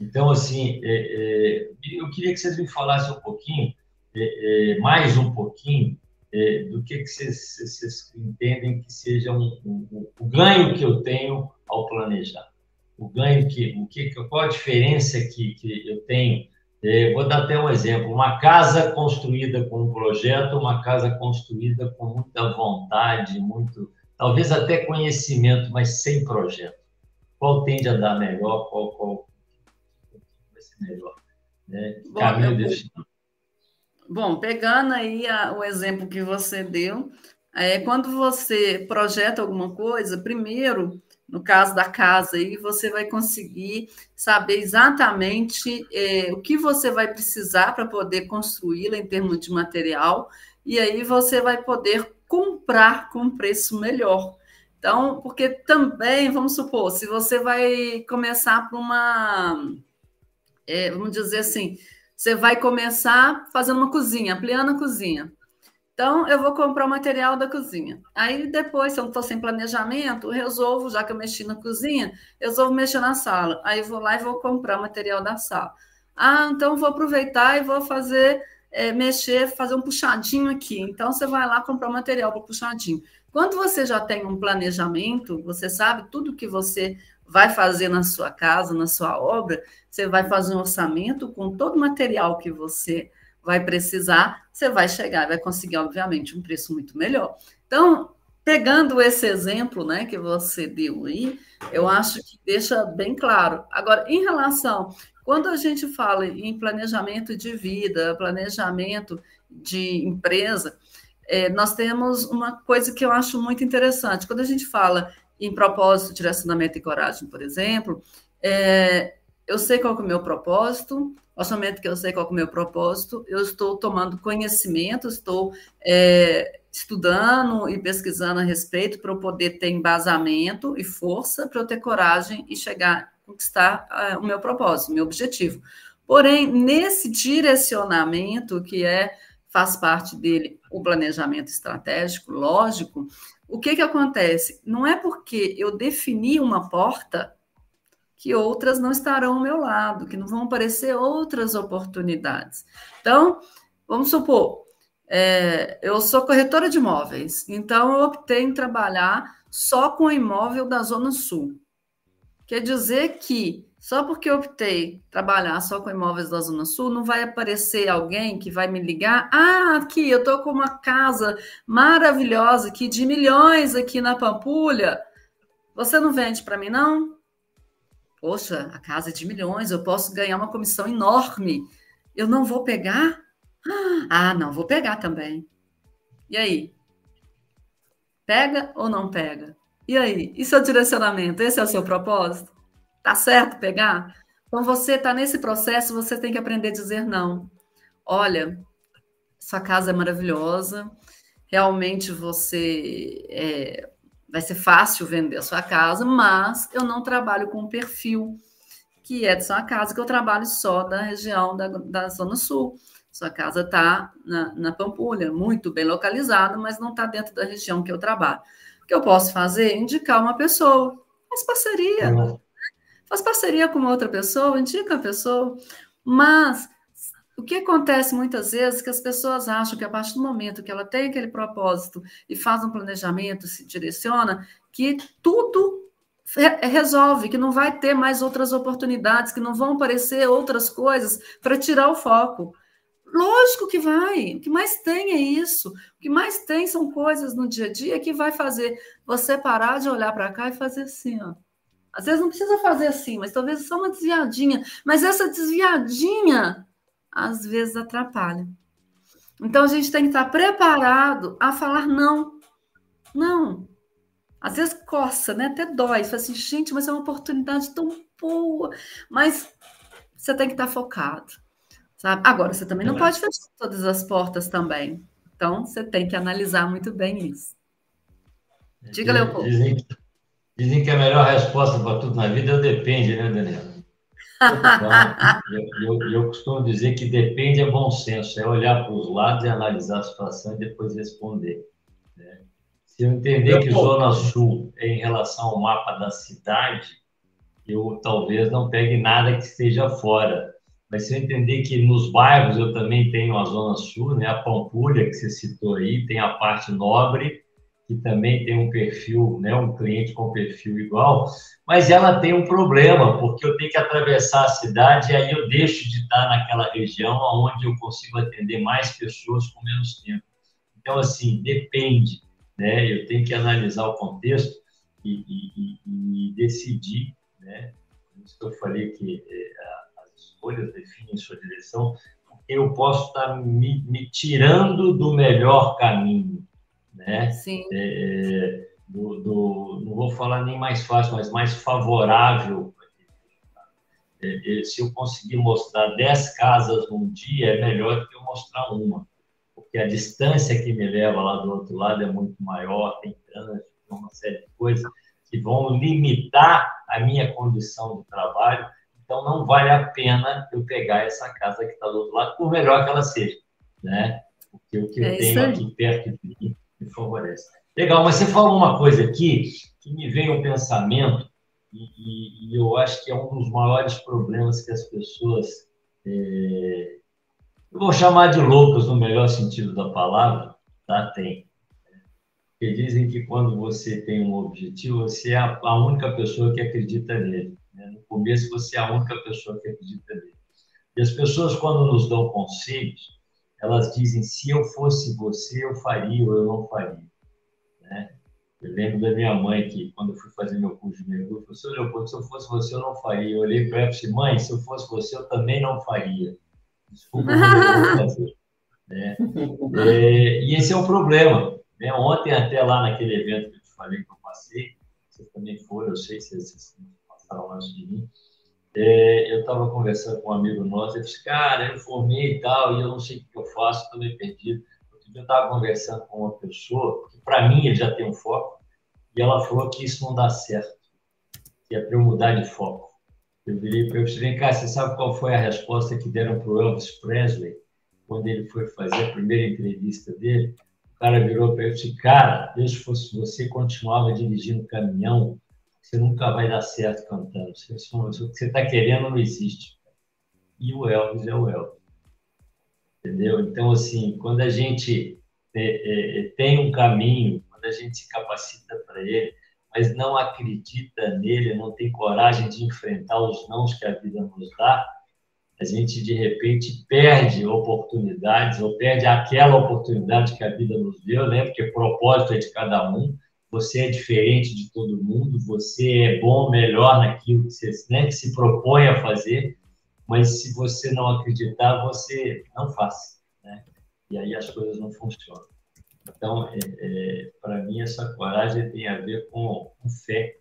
Então, assim, é, é, eu queria que vocês me falassem um pouquinho, é, é mais um pouquinho, é, do que, que vocês, vocês, entendem que seja um, um, o ganho que eu tenho ao planejar. O ganho que, o que, qual a diferença que, que eu tenho é, vou dar até um exemplo: uma casa construída com um projeto, uma casa construída com muita vontade, muito talvez até conhecimento, mas sem projeto. Qual tende a dar melhor, qual, qual vai ser melhor? Né? Bom, Caminho. Bom, pegando aí a, o exemplo que você deu, é, quando você projeta alguma coisa, primeiro, no caso da casa, aí você vai conseguir saber exatamente é, o que você vai precisar para poder construí-la em termos de material, e aí você vai poder comprar com preço melhor. Então, porque também, vamos supor, se você vai começar para uma, é, vamos dizer assim, você vai começar fazendo uma cozinha, ampliando a cozinha. Então, eu vou comprar o material da cozinha. Aí, depois, se eu não estou sem planejamento, resolvo, já que eu mexi na cozinha, resolvo mexer na sala. Aí, vou lá e vou comprar o material da sala. Ah, então, vou aproveitar e vou fazer é, mexer, fazer um puxadinho aqui. Então, você vai lá comprar material para puxadinho. Quando você já tem um planejamento, você sabe tudo que você vai fazer na sua casa, na sua obra, você vai fazer um orçamento com todo o material que você vai precisar, você vai chegar vai conseguir, obviamente, um preço muito melhor. Então, pegando esse exemplo né, que você deu aí, eu acho que deixa bem claro. Agora, em relação quando a gente fala em planejamento de vida, planejamento de empresa, é, nós temos uma coisa que eu acho muito interessante. Quando a gente fala em propósito, direcionamento e coragem, por exemplo, é, eu sei qual é o meu propósito, ao momento que eu sei qual é o meu propósito, eu estou tomando conhecimento, estou é, estudando e pesquisando a respeito para eu poder ter embasamento e força para eu ter coragem e chegar conquistar uh, o meu propósito, o meu objetivo. Porém, nesse direcionamento, que é faz parte dele o planejamento estratégico, lógico, o que, que acontece? Não é porque eu defini uma porta que outras não estarão ao meu lado, que não vão aparecer outras oportunidades. Então, vamos supor, É, eu sou corretora de imóveis, então eu optei em trabalhar só com imóvel da Zona Sul. Quer dizer que só porque eu optei trabalhar só com imóveis da Zona Sul, não vai aparecer alguém que vai me ligar. Ah, aqui, eu estou com uma casa maravilhosa aqui, de milhões aqui na Pampulha. Você não vende para mim, não? Poxa, a casa é de milhões, eu posso ganhar uma comissão enorme. Eu não vou pegar? Ah, não, vou pegar também. E aí? Pega ou não pega? E aí? E seu direcionamento? Esse é o seu propósito? Tá certo pegar? Então você está nesse processo, você tem que aprender a dizer não. Olha, sua casa é maravilhosa, realmente você é, vai ser fácil vender a sua casa, mas eu não trabalho com o perfil que é de sua casa, que eu trabalho só da região da, da Zona Sul. Sua casa está na, na Pampulha, muito bem localizada, mas não está dentro da região que eu trabalho. O que eu posso fazer? Indicar uma pessoa. Faz parceria. Uhum. Faz parceria com uma outra pessoa, indica a pessoa. Mas o que acontece muitas vezes é que as pessoas acham que a partir do momento que ela tem aquele propósito e faz um planejamento, se direciona, que tudo resolve, que não vai ter mais outras oportunidades, que não vão aparecer outras coisas para tirar o foco. Lógico que vai. O que mais tem é isso. O que mais tem são coisas no dia a dia que vai fazer você parar de olhar para cá e fazer assim, ó. Às vezes não precisa fazer assim, mas talvez só uma desviadinha. Mas essa desviadinha, às vezes, atrapalha. Então a gente tem que estar preparado a falar não. Não. Às vezes coça, né? Até dói. Fala assim, gente, mas é uma oportunidade tão boa. Mas você tem que estar focado. Sabe? Agora, você também não pode fechar todas as portas também. Então, você tem que analisar muito bem isso. Diga, Leopoldo. Dizem, dizem que a melhor resposta para tudo na vida é depende, né, Daniela? (laughs) Então, eu, eu, eu, costumo dizer que depende é bom senso, é olhar para os lados e analisar a situação e depois responder. Né? Se eu entender que Zona Sul é em relação ao mapa da cidade, eu talvez não pegue nada que esteja fora mas eu entender que nos bairros eu também tenho a Zona Sul, né, a Pampulha, que você citou aí, tem a parte nobre, que também tem um perfil, né, um cliente com perfil igual, mas ela tem um problema, porque eu tenho que atravessar a cidade e aí eu deixo de estar naquela região onde eu consigo atender mais pessoas com menos tempo. Então, assim, depende, né? Eu tenho que analisar o contexto e, e, e, e decidir, né? Isso que eu falei que é, escolhas definem sua direção, eu posso estar me, me tirando do melhor caminho, né? Sim. É, do, do, não vou falar nem mais fácil, mas mais favorável. É, é, se eu conseguir mostrar 10 casas num dia, é melhor do que eu mostrar uma, porque a distância que me leva lá do outro lado é muito maior, tem trânsito, tem uma série de coisas que vão limitar a minha condição de trabalho então, não vale a pena eu pegar essa casa que está do outro lado, por melhor que ela seja, né? Porque o que eu é tenho aqui perto de mim me favorece. Legal, mas você falou uma coisa aqui que me veio um pensamento e, e, e, eu acho que é um dos maiores problemas que as pessoas, é, eu vou chamar de loucas no melhor sentido da palavra, tá? Tem. Porque dizem que quando você tem um objetivo, você é a única pessoa que acredita nele. Né? No começo, você é a única pessoa que acredita nele. E as pessoas, quando nos dão conselhos, elas dizem: se eu fosse você, eu faria ou eu não faria. Né? Eu lembro da minha mãe que, quando eu fui fazer meu curso de mergulho, falou: Seu Leopoldo, se eu fosse você, eu não faria. Eu olhei para ela e disse: Mãe, se eu fosse você, eu também não faria. Desculpa, eu não fazer. Né? (laughs) É, e esse é o problema. Né? Ontem, até lá naquele evento que eu te falei que eu passei, vocês também foram, eu sei se vocês de mim, é, eu estava conversando com um amigo nosso, ele disse, cara, eu formei e tal, e eu não sei o que eu faço, estou meio perdido. Outro dia eu estava conversando com uma pessoa, que para mim ele já tem um foco, e ela falou que isso não dá certo, que é para eu mudar de foco. Eu virei para ele e vem cá, você sabe qual foi a resposta que deram para o Elvis Presley, quando ele foi fazer a primeira entrevista dele? O cara virou para ele e disse, cara, Deus fosse você, continuava dirigindo caminhão, você nunca vai dar certo cantando. Você, o que você está querendo não existe. E o Elvis é o Elvis. entendeu? Então, assim, quando a gente é, é, tem um caminho, quando a gente se capacita para ele, mas não acredita nele, não tem coragem de enfrentar os nãos que a vida nos dá, a gente de repente perde oportunidades ou perde aquela oportunidade que a vida nos deu, né? Porque o propósito é de cada um. Você é diferente de todo mundo, você é bom, melhor naquilo que você né, que se propõe a fazer, mas se você não acreditar, você não faz, né? E aí as coisas não funcionam. Então, é, é, para mim, essa coragem tem a ver com, com fé,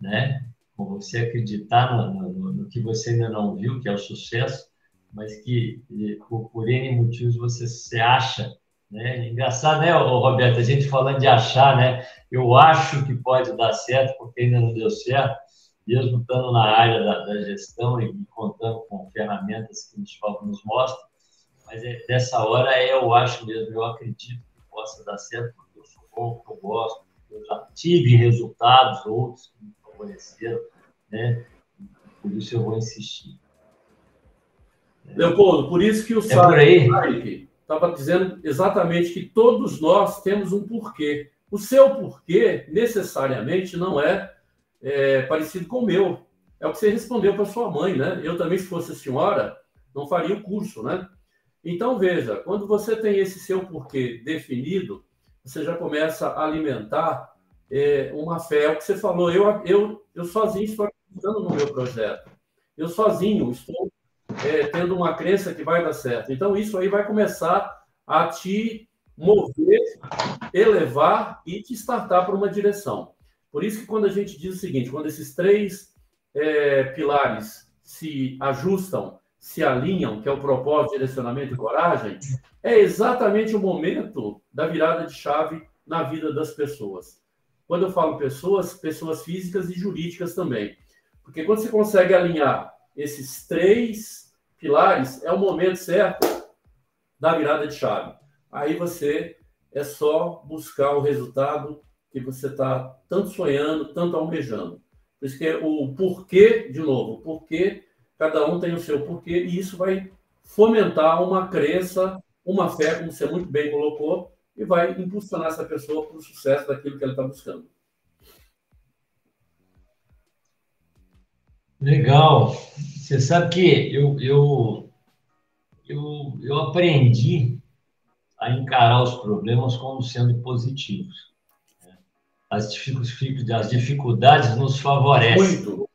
né? com você acreditar no, no, no, que você ainda não viu, que é o sucesso, mas que por, N motivos você se acha. Né? Engraçado, né, Roberto? A gente falando de achar, né? Eu acho que pode dar certo porque ainda não deu certo, mesmo estando na área da, da gestão e contando com ferramentas que nos, nos mostram. Mas é, dessa hora é eu acho mesmo, eu acredito que possa dar certo porque eu sou bom, porque eu gosto, eu já tive resultados, outros que me favoreceram, né? Por isso eu vou insistir. Leopoldo, por isso que o é estava dizendo exatamente que todos nós temos um porquê. O seu porquê, necessariamente, não é, é parecido com o meu. É o que você respondeu para sua mãe, né? Eu também, se fosse a senhora, não faria o curso, né? Então, veja, quando você tem esse seu porquê definido, você já começa a alimentar é, uma fé. É o que você falou, eu, eu, eu sozinho estou acreditando no meu projeto. Eu sozinho estou é, tendo uma crença que vai dar certo. Então, isso aí vai começar a te mover, elevar e te startar para uma direção. Por isso que quando a gente diz o seguinte, quando esses três é, pilares se ajustam, se alinham, que é o propósito, direcionamento e coragem, é exatamente o momento da virada de chave na vida das pessoas. Quando eu falo pessoas, pessoas físicas e jurídicas também. Porque quando você consegue alinhar esses três pilares, é o momento certo da virada de chave. Aí você é só buscar o resultado que você está tanto sonhando, tanto almejando. Por isso que é o porquê, de novo, porquê, cada um tem o seu porquê, e isso vai fomentar uma crença, uma fé, como você muito bem colocou, e vai impulsionar essa pessoa para o sucesso daquilo que ela está buscando. Legal. Você sabe que eu, eu, eu, eu aprendi a encarar os problemas como sendo positivos. Né? As dificuldades nos favorecem. Muito.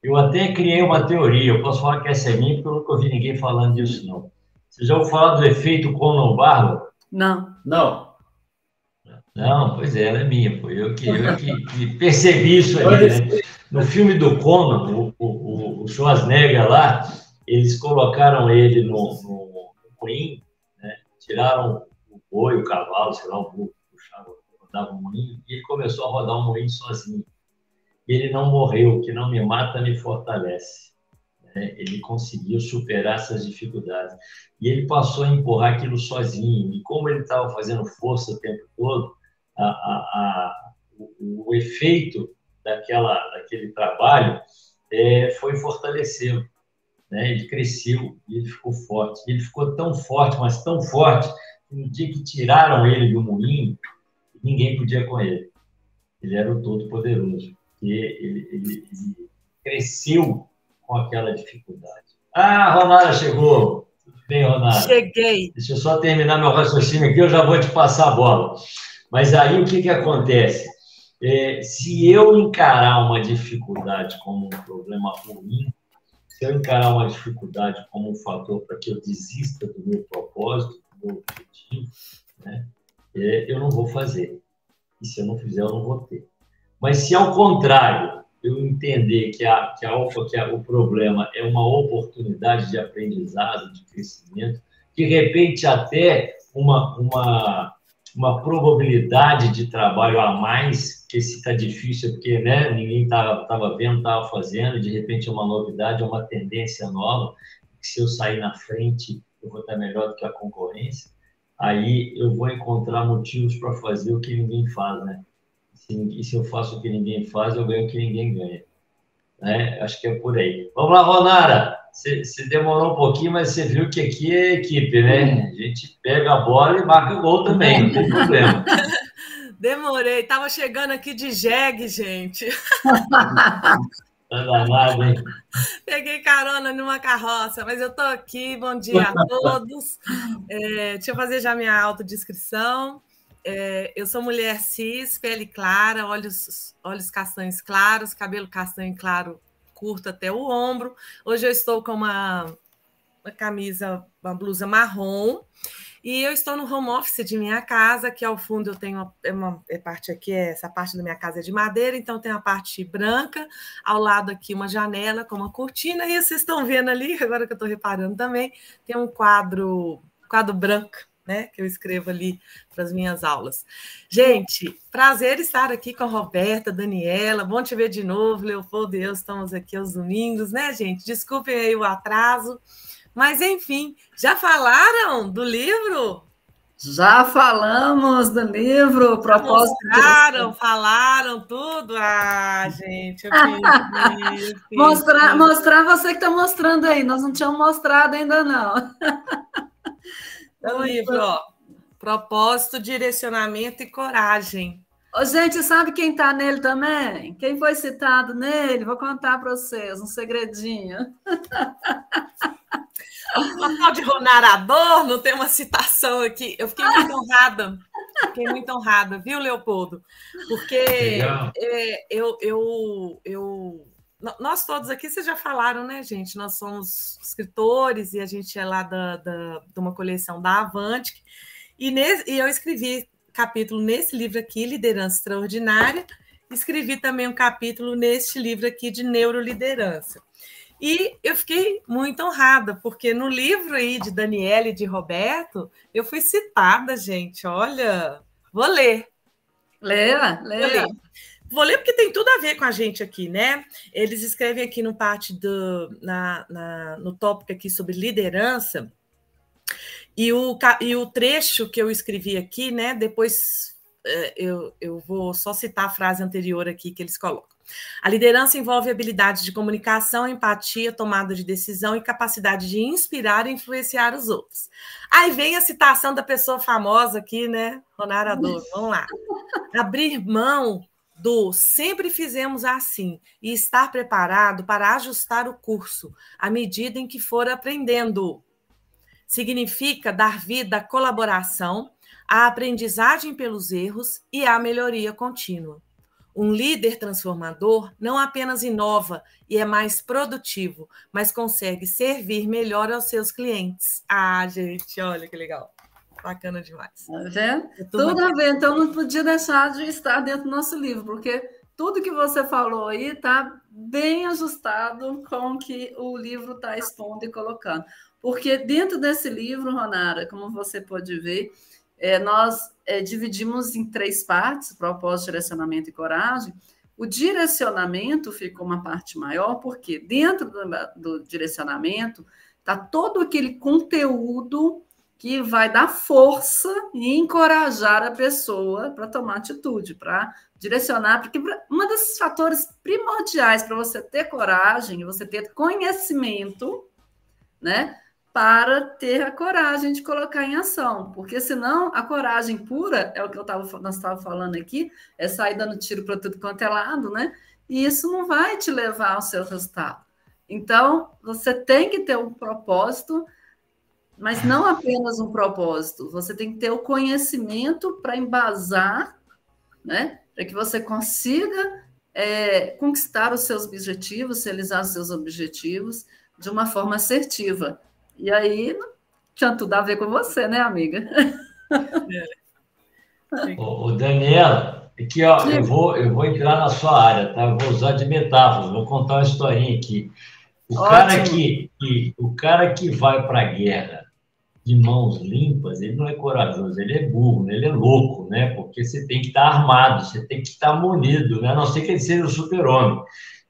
Eu até criei uma teoria, eu posso falar que essa é minha, porque eu nunca ouvi ninguém falando disso, não. Você já ouviu falar do efeito Conan Barro? Não. Não. Não, pois é, ela é minha, foi eu que, eu que, que percebi isso aí, né? (laughs) No filme do Conan, o, o, o Schwarzenegger lá, eles colocaram ele no, no, moinho, né? tiraram o boi, o cavalo, sei lá, o burro, puxava, rodava o moinho, e ele começou a rodar o moinho sozinho. Ele não morreu, que não me mata me fortalece. Né? Ele conseguiu superar essas dificuldades. E ele passou a empurrar aquilo sozinho. E como ele estava fazendo força o tempo todo, a, a, a, o, o efeito daquela, daquele trabalho é, foi fortalecê-lo. Né? Ele cresceu e ele ficou forte. Ele ficou tão forte, mas tão forte, que no dia que tiraram ele do moinho, ninguém podia com ele. Ele era o Todo-Poderoso. Ele, ele, ele, cresceu com aquela dificuldade. Ah, Ronara chegou. Tudo bem, Ronara? Cheguei. Deixa eu só terminar meu raciocínio aqui, eu já vou te passar a bola. Mas aí o que, que acontece? É, se eu encarar uma dificuldade como um problema ruim, se eu encarar uma dificuldade como um fator para que eu desista do meu propósito, do meu objetivo, né, é, eu não vou fazer. E se eu não fizer, eu não vou ter. Mas se ao contrário, eu entender que, a, que, a, que a, o problema é uma oportunidade de aprendizado, de crescimento, de repente até uma, uma uma probabilidade de trabalho a mais, que se está difícil, porque né, ninguém estava vendo, estava fazendo, de repente é uma novidade, é uma tendência nova, que se eu sair na frente, eu vou estar melhor do que a concorrência, aí eu vou encontrar motivos para fazer o que ninguém faz, né? E se eu faço o que ninguém faz, eu ganho o que ninguém ganha. Né? Acho que é por aí. Vamos lá, Ronara! Você demorou um pouquinho, mas você viu que aqui é equipe, né? A gente pega a bola e marca gol também, não tem problema. (laughs) Demorei, tava chegando aqui de jegue, gente. (laughs) Tá danado, hein? Peguei carona numa carroça, mas eu tô aqui. Bom dia a todos. É, deixa eu fazer já minha autodescrição. É, eu sou mulher cis, pele clara, olhos, olhos castanhos claros, cabelo castanho claro curto até o ombro. Hoje eu estou com uma, uma camisa, uma blusa marrom. E eu estou no home office de minha casa, que ao fundo eu tenho uma, é uma é parte aqui, é, essa parte da minha casa é de madeira, então tem a parte branca, ao lado aqui uma janela com uma cortina, e vocês estão vendo ali, (laughs) agora que eu estou reparando também, tem um quadro, quadro branco, né, que eu escrevo ali para as minhas aulas. Gente, prazer estar aqui com a Roberta, Daniela, bom te ver de novo, Leopoldo e eu estamos aqui aos domingos, né, gente? Desculpem aí o atraso, mas, enfim, já falaram do livro? Já falamos do livro, propósito. Mostraram, falaram tudo. Ah, gente, eu (laughs) fiz, eu fiz, mostrar, mostrar você que está mostrando aí. Nós não tínhamos mostrado ainda, não. (laughs) O livro, ó. Propósito, direcionamento e coragem. Ô, gente, sabe quem está nele também? Quem foi citado nele? Vou contar para vocês um segredinho. (laughs) O tal de narrador, não tem uma citação aqui. Eu fiquei muito honrada. Fiquei muito honrada, viu, Leopoldo? Porque é, eu, eu, eu. Nós todos aqui, vocês já falaram, né, gente? Nós somos escritores e a gente é lá da, da, de uma coleção da Avante. E, nesse, e eu escrevi capítulo nesse livro aqui, Liderança Extraordinária. Escrevi também um capítulo neste livro aqui de Neuroliderança. E eu fiquei muito honrada, porque no livro aí de Daniela e de Roberto, eu fui citada, gente. Olha, vou ler. Leia, leia. Vou ler. Porque tem tudo a ver com a gente aqui, né? Eles escrevem aqui no parte do na, na, no tópico aqui sobre liderança. E o, e o trecho que eu escrevi aqui, né? Depois eh, eu, eu vou só citar a frase anterior aqui que eles colocam. A liderança envolve habilidade de comunicação, empatia, tomada de decisão e capacidade de inspirar e influenciar os outros. Aí vem a citação da pessoa famosa aqui, né? Ronarador. Vamos lá. Abrir mão do sempre fizemos assim e estar preparado para ajustar o curso à medida em que for aprendendo. Significa dar vida à colaboração, à aprendizagem pelos erros e à melhoria contínua. Um líder transformador não apenas inova e é mais produtivo, mas consegue servir melhor aos seus clientes. Ah, gente, olha que legal. Bacana demais. Tá vendo? Tudo a ver. Então, não podia deixar de estar dentro do nosso livro, porque tudo que você falou aí está bem ajustado com o que o livro está expondo e colocando. Porque dentro desse livro, Ronara, como você pode ver, é, nós é, dividimos em três partes: propósito, direcionamento e coragem. O direcionamento ficou uma parte maior, porque dentro do, do direcionamento está todo aquele conteúdo que vai dar força e encorajar a pessoa para tomar atitude, para direcionar, porque um dos fatores primordiais para você ter coragem, você ter conhecimento, né, para ter a coragem de colocar em ação, porque senão a coragem pura é o que eu tava, nós estávamos falando aqui, é sair dando tiro para tudo quanto é lado, né? E isso não vai te levar ao seu resultado. Então, você tem que ter um propósito, mas não apenas um propósito, você tem que ter o conhecimento para embasar, né? Para que você consiga é, conquistar os seus objetivos, realizar os seus objetivos de uma forma assertiva e aí tinha tudo a ver com você, né, amiga? É. O Daniela, aqui ó, eu vou, eu vou entrar na sua área, tá? Eu vou usar de metáforas, vou contar uma historinha aqui. O cara que, que, o cara que vai para a guerra de mãos limpas, ele não é corajoso, ele é burro, né? ele é louco, né? Porque você tem que estar armado, você tem que estar munido, né? A não ser que ele seja o super-homem.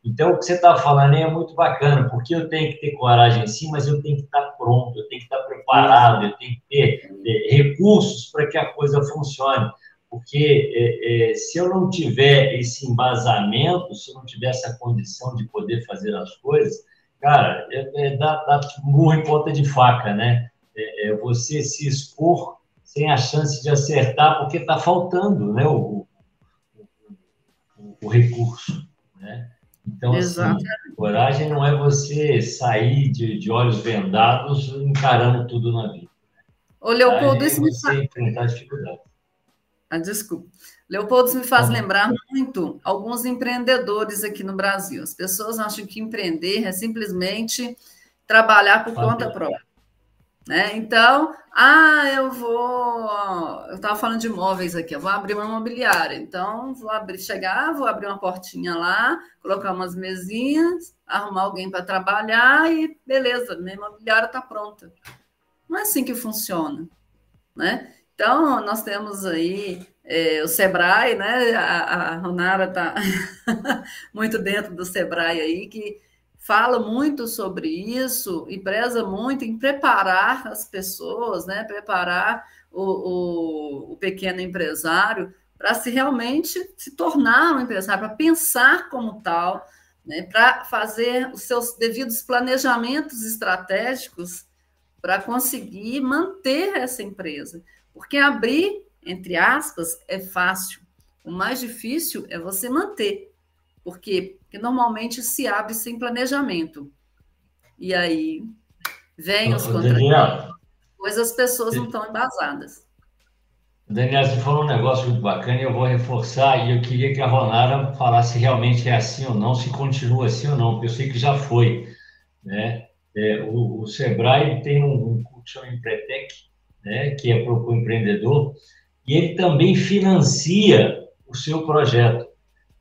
Então, o que você está falando aí é muito bacana, porque eu tenho que ter coragem sim, mas eu tenho que estar pronto, eu tenho que estar preparado, eu tenho que ter, ter recursos para que a coisa funcione. Porque é, é, se eu não tiver esse embasamento, se eu não tiver essa condição de poder fazer as coisas, cara, é, é dar, dar murro em ponta de faca, né? É, é, você se expor sem a chance de acertar, porque está faltando né, o, o, o, recurso. Né? Então, assim, coragem não é você sair de, de olhos vendados encarando tudo na vida. Ô, Leopoldo, isso me faz... enfrentar dificuldades. Ah, desculpa. Leopoldo me faz lembrar muito alguns empreendedores aqui no Brasil. As pessoas acham que empreender é simplesmente trabalhar por conta própria. Né? Então, ah, eu vou. Eu estava falando de imóveis aqui, eu vou abrir uma imobiliária. Então, vou abrir, chegar, vou abrir uma portinha lá, colocar umas mesinhas, arrumar alguém para trabalhar e beleza, minha imobiliária está pronta. Não é assim que funciona. Né? Então, nós temos aí é, o Sebrae, né? A, a Ronara está (laughs) muito dentro do Sebrae aí, que fala muito sobre isso e preza muito em preparar as pessoas, né? Preparar o, o, o pequeno empresário para se realmente se tornar um empresário, para pensar como tal, né? Para fazer os seus devidos planejamentos estratégicos para conseguir manter essa empresa. Porque abrir, entre aspas, é fácil. O mais difícil é você manter. Por quê? Porque normalmente se abre sem planejamento. E aí vem os contratos, pois as pessoas não estão embasadas. Daniel, você falou um negócio muito bacana e eu vou reforçar, e eu queria que a Ronara falasse se realmente é assim ou não, se continua assim ou não, porque eu sei que já foi. Né? É, o, o Sebrae tem um, um curso que chama Empretec, né, que é para o empreendedor, e ele também financia o seu projeto,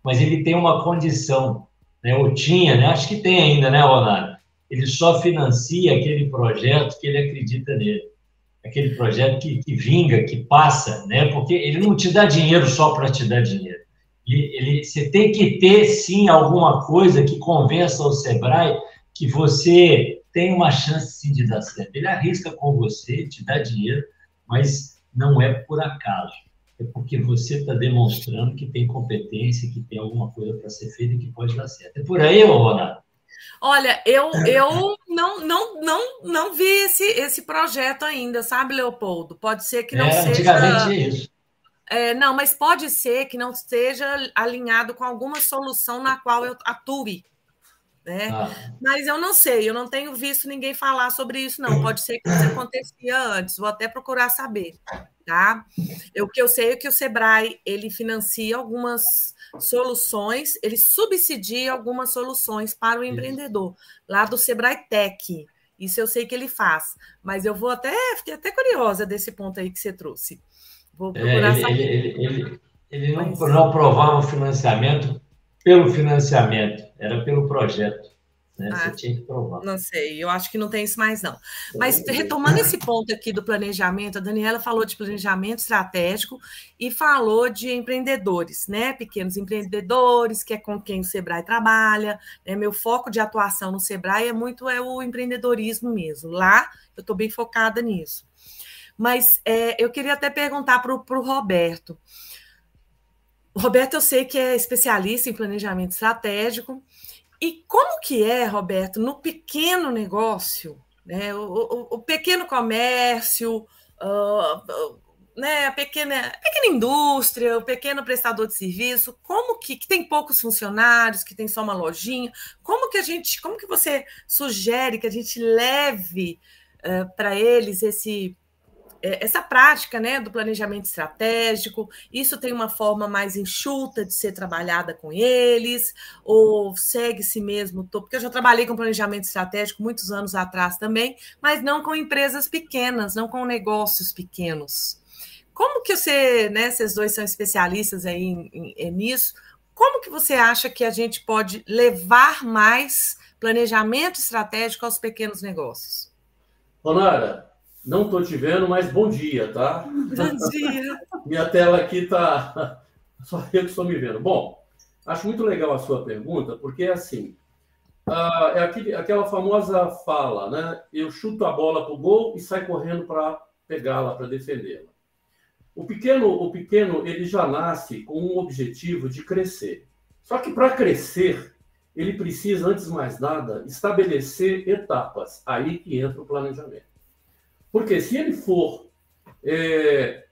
mas ele tem uma condição, né, ou tinha, né, acho que tem ainda, né, Ronaldo? Ele só financia aquele projeto que ele acredita nele, aquele projeto que, que vinga, que passa, né, porque ele não te dá dinheiro só para te dar dinheiro. Ele, ele, você tem que ter, sim, alguma coisa que convença o Sebrae que você tem uma chance sim de dar certo. Ele arrisca com você, te dá dinheiro, mas não é por acaso. É porque você está demonstrando que tem competência, que tem alguma coisa para ser feita e que pode dar certo. É por aí, Ronaldo? Olha, eu, eu não, não, não, não vi esse, esse projeto ainda, sabe, Leopoldo? Pode ser que não é, seja. Antigamente é isso. É, não, mas pode ser que não esteja alinhado com alguma solução na qual eu atue. Né? Ah. Mas eu não sei, eu não tenho visto ninguém falar sobre isso, não. Pode ser que isso acontecia antes, vou até procurar saber, tá? Eu, o que eu sei é que o Sebrae ele financia algumas soluções, ele subsidia algumas soluções para o empreendedor, lá do Sebrae Tech. Isso eu sei que ele faz, mas eu vou até, fiquei até curiosa desse ponto aí que você trouxe. Vou é, procurar é, ele, saber. Ele, ele, ele não, mas... não provava o financiamento pelo financiamento, era pelo projeto. Né? Ah, Você tinha que provar. Não sei, eu acho que não tem isso mais, não. Mas retomando esse ponto aqui do planejamento, a Daniela falou de planejamento estratégico e falou de empreendedores, né? Pequenos empreendedores, que é com quem o Sebrae trabalha. Né? Meu foco de atuação no Sebrae é muito é o empreendedorismo mesmo. Lá eu estou bem focada nisso. Mas é, eu queria até perguntar para o Roberto. Roberto, eu sei que é especialista em planejamento estratégico. E como que é, Roberto, no pequeno negócio, né? o, o, o pequeno comércio, uh, né? a, pequena, a pequena indústria, o pequeno prestador de serviço, como que, que tem poucos funcionários, que tem só uma lojinha, como que a gente, como que você sugere que a gente leve uh, para eles esse essa prática né, do planejamento estratégico, isso tem uma forma mais enxuta de ser trabalhada com eles, ou segue-se mesmo, porque eu já trabalhei com planejamento estratégico muitos anos atrás também, mas não com empresas pequenas, não com negócios pequenos. Como que você, né, vocês dois são especialistas aí em, em, nisso, como que você acha que a gente pode levar mais planejamento estratégico aos pequenos negócios? Ronara, não estou te vendo, mas bom dia, tá? Bom dia. (laughs) Minha tela aqui está. (laughs) Só eu que estou me vendo. Bom, acho muito legal a sua pergunta, porque é assim. Uh, é aquele, aquela famosa fala, né? Eu chuto a bola para o gol e saio correndo para pegá-la, para defendê-la. O pequeno, o pequeno, ele já nasce com um objetivo de crescer. Só que para crescer, ele precisa, antes de mais nada, estabelecer etapas. Aí que entra o planejamento. Porque se ele for é,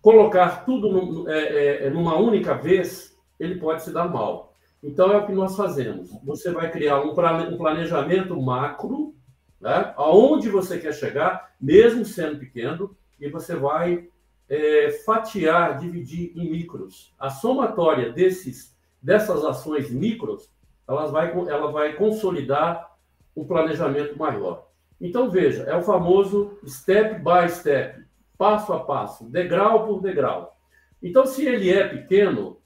colocar tudo num, é, é, numa única vez, ele pode se dar mal. Então, é o que nós fazemos. Você vai criar um planejamento macro, né, aonde você quer chegar, mesmo sendo pequeno, e você vai é, fatiar, dividir em micros. A somatória desses, dessas ações micros, elas vai, ela vai consolidar um planejamento maior. Então, veja, é o famoso step by step, passo a passo, degrau por degrau. Então, se ele é pequeno,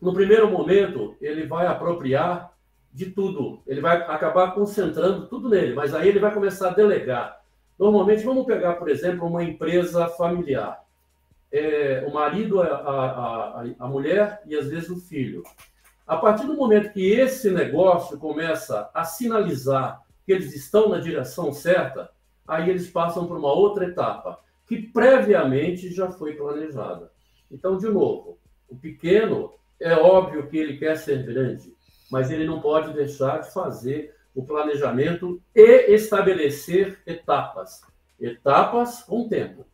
no primeiro momento, ele vai apropriar de tudo, ele vai acabar concentrando tudo nele, mas aí ele vai começar a delegar. Normalmente, vamos pegar, por exemplo, uma empresa familiar. É, o marido, a, a, a, mulher e às vezes o filho. A partir do momento que esse negócio começa a sinalizar que eles estão na direção certa, aí eles passam para uma outra etapa, que previamente já foi planejada. Então, de novo, o pequeno é óbvio que ele quer ser grande, mas ele não pode deixar de fazer o planejamento e estabelecer etapas. Etapas com tempo.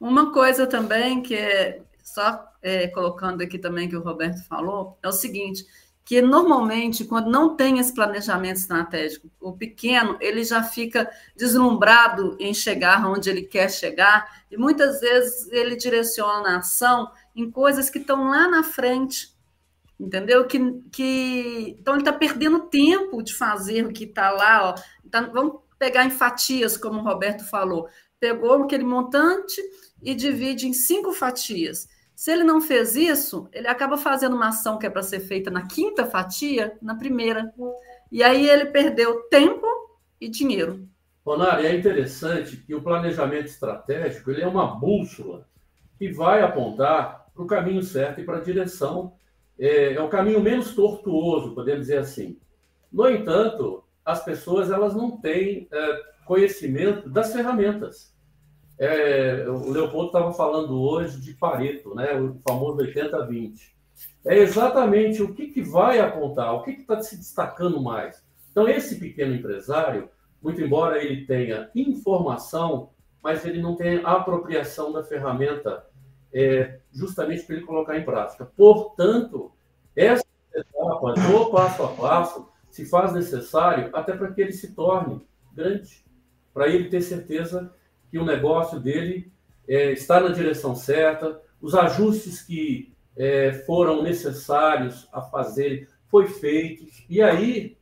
Uma coisa também que é, só é, colocando aqui também que o Roberto falou, é o seguinte, que normalmente, quando não tem esse planejamento estratégico, o pequeno, ele já fica deslumbrado em chegar onde ele quer chegar, e muitas vezes ele direciona a ação em coisas que estão lá na frente, entendeu? Que, que então ele está perdendo tempo de fazer o que está lá. Ó. Tá, vamos pegar em fatias, como o Roberto falou. Pegou aquele montante e divide em cinco fatias. Se ele não fez isso, ele acaba fazendo uma ação que é para ser feita na quinta fatia, na primeira. E aí ele perdeu tempo e dinheiro. Ronari, é interessante que o planejamento estratégico ele é uma bússola que vai apontar para o caminho certo e para a direção. É, é o caminho menos tortuoso, podemos dizer assim. No entanto, as pessoas elas não têm é, conhecimento das ferramentas. É, o Leopoldo estava falando hoje de Pareto, né, o famoso 80-20. É exatamente o que, que vai apontar, o que está se destacando mais. Então, esse pequeno empresário, muito embora ele tenha informação, mas ele não tem apropriação da ferramenta é, justamente para ele colocar em prática. Portanto, essa etapa, do passo a passo, se faz necessário até para que ele se torne grande, para ele ter certeza que o negócio dele é, está na direção certa, os ajustes que é, foram necessários a fazer foi feitos, e aí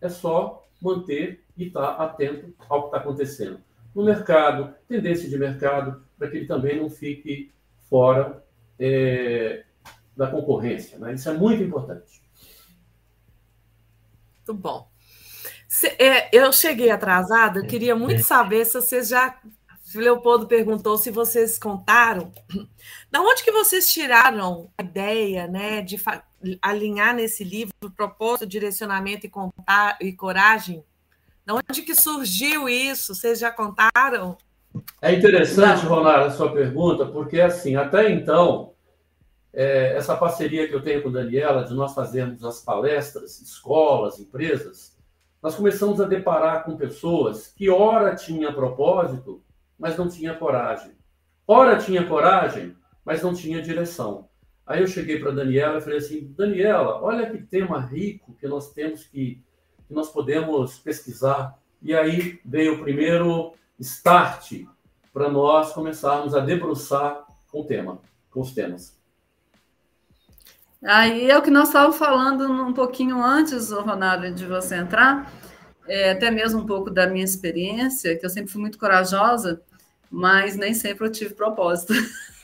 é só manter e estar tá atento ao que está acontecendo no mercado, tendência de mercado, para que ele também não fique fora é, da concorrência. Né? Isso é muito importante. Muito bom. Se, é, eu cheguei atrasada, eu queria muito saber se vocês já. Leopoldo perguntou se vocês contaram. Da onde que vocês tiraram a ideia né, de alinhar nesse livro propósito, direcionamento e, contar, e coragem? Da onde que surgiu isso? Vocês já contaram? É interessante, Ronaldo, a sua pergunta, porque assim, até então, é, essa parceria que eu tenho com a Daniela, de nós fazermos as palestras, escolas, empresas, nós começamos a deparar com pessoas que ora tinha propósito, mas não tinha coragem. Ora tinha coragem, mas não tinha direção. Aí eu cheguei para Daniela e falei assim, Daniela, olha que tema rico que nós temos que, que nós podemos pesquisar. E aí veio o primeiro start para nós começarmos a debruçar com o tema, com os temas. Aí é o que nós estávamos falando um pouquinho antes, Ronaldo, de você entrar, é, até mesmo um pouco da minha experiência, que eu sempre fui muito corajosa, mas nem sempre eu tive propósito.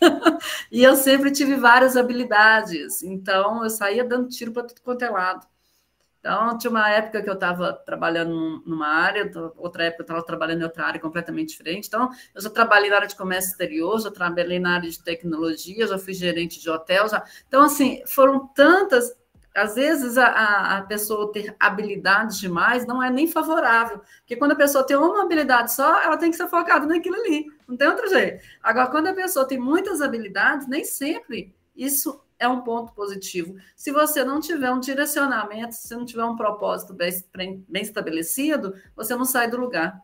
(laughs) e eu sempre tive várias habilidades, então eu saía dando tiro para tudo quanto é lado. Então, tinha uma época que eu estava trabalhando numa área, outra época eu estava trabalhando em outra área completamente diferente. Então, eu já trabalhei na área de comércio exterior, já trabalhei na área de tecnologia, já fui gerente de hotel. Já... Então, assim, foram tantas. Às vezes, a, a pessoa ter habilidades demais não é nem favorável, porque quando a pessoa tem uma habilidade só, ela tem que ser focada naquilo ali, não tem outro jeito. Agora, quando a pessoa tem muitas habilidades, nem sempre isso é um ponto positivo. Se você não tiver um direcionamento, se não tiver um propósito bem, bem estabelecido, você não sai do lugar.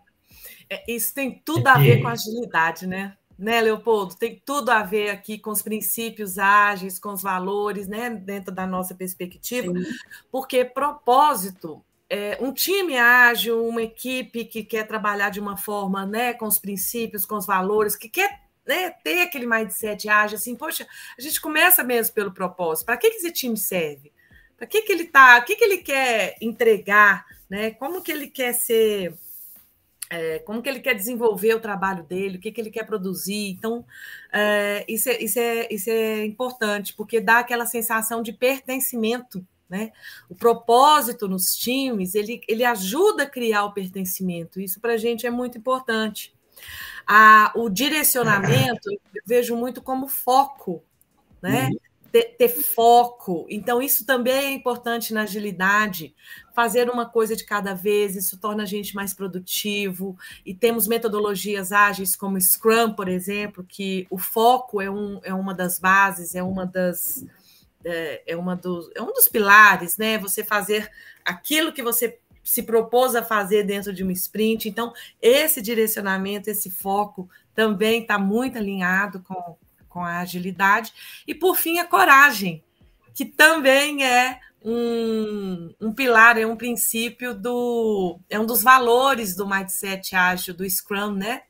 É, isso tem tudo a ver com agilidade, né? Né, Leopoldo? Tem tudo a ver aqui com os princípios ágeis, com os valores, né, dentro da nossa perspectiva, Sim. porque propósito é, um time ágil, uma equipe que quer trabalhar de uma forma, né, com os princípios, com os valores, que quer né, ter aquele mindset ágil, assim, poxa, a gente começa mesmo pelo propósito. Para que, que esse time serve? Para que, que ele tá? O que, que ele quer entregar? Né? Como que ele quer ser? É, como que ele quer desenvolver o trabalho dele? O que, que ele quer produzir? Então, é, isso, é, isso, é, isso é importante, porque dá aquela sensação de pertencimento. Né? O propósito nos times ele, ele ajuda a criar o pertencimento. Isso para a gente é muito importante. A, o direcionamento (coughs) eu vejo muito como foco, né? Uhum. Ter, ter, foco. Então, isso também é importante na agilidade. Fazer uma coisa de cada vez, isso torna a gente mais produtivo. E temos metodologias ágeis como Scrum, por exemplo, que o foco é, um, é uma das bases, é uma das. É, é, uma dos, é um dos pilares, né? Você fazer aquilo que você se propôs a fazer dentro de um sprint. Então, esse direcionamento, esse foco também está muito alinhado com, com a agilidade. E, por fim, a coragem, que também é um, um pilar, é um princípio do. é um dos valores do mindset ágil, do Scrum, né?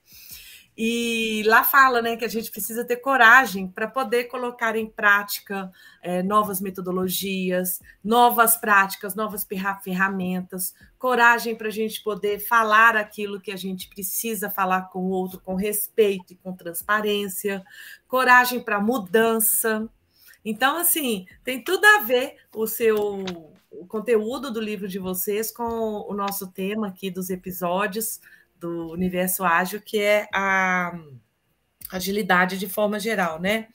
E lá fala né, que a gente precisa ter coragem para poder colocar em prática é, novas metodologias, novas práticas, novas ferramentas, coragem para a gente poder falar aquilo que a gente precisa falar com o outro com respeito e com transparência, coragem para mudança. Então, assim, tem tudo a ver o seu o conteúdo do livro de vocês com o nosso tema aqui dos episódios do universo ágil, que é a agilidade de forma geral, né?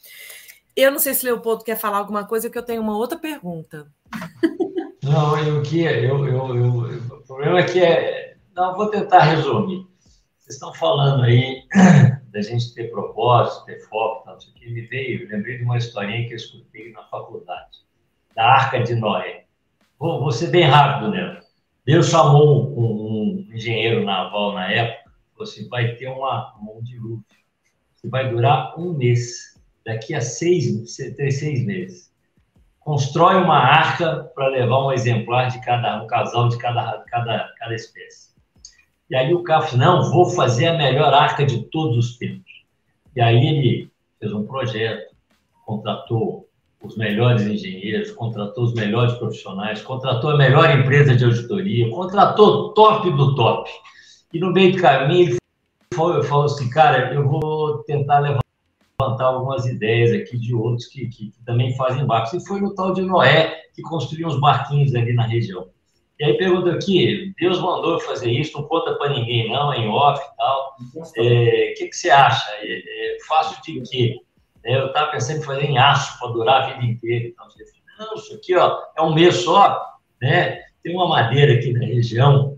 Eu não sei se Leopoldo quer falar alguma coisa, que eu tenho uma outra pergunta. (laughs) Não, eu que eu, eu, eu, o problema é que é, não vou tentar resumir. Vocês estão falando aí (clears throat) da gente ter propósito, ter foco, tal, isso aqui me veio, lembrei de uma historinha que eu escutei na faculdade, da Arca de Noé. Vou, vou ser bem rápido, né? Deus chamou um, um engenheiro naval na época, falou assim, vai ter uma, um dilúvio que vai durar um mês, daqui a seis, seis meses. Constrói uma arca para levar um exemplar de cada, um casal de cada, cada, cada espécie. E aí o cara falou, não, vou fazer a melhor arca de todos os tempos. E aí ele fez um projeto, contratou os melhores engenheiros, contratou os melhores profissionais, contratou a melhor empresa de auditoria, contratou o top do top. E no meio do caminho ele falou, falou assim, cara, eu vou tentar levantar algumas ideias aqui de outros que, que, que também fazem barcos. E foi no tal de Noé que construiu uns barquinhos ali na região. E aí pergunta aqui, Deus mandou fazer isso, não conta para ninguém não, é em off e tal. O é, que, que você acha? É, é, fácil de quê? Né? Eu estava pensando em fazer em aço para durar a vida inteira. Então, você não, isso aqui ó, é um mês só. Né? Tem uma madeira aqui na região,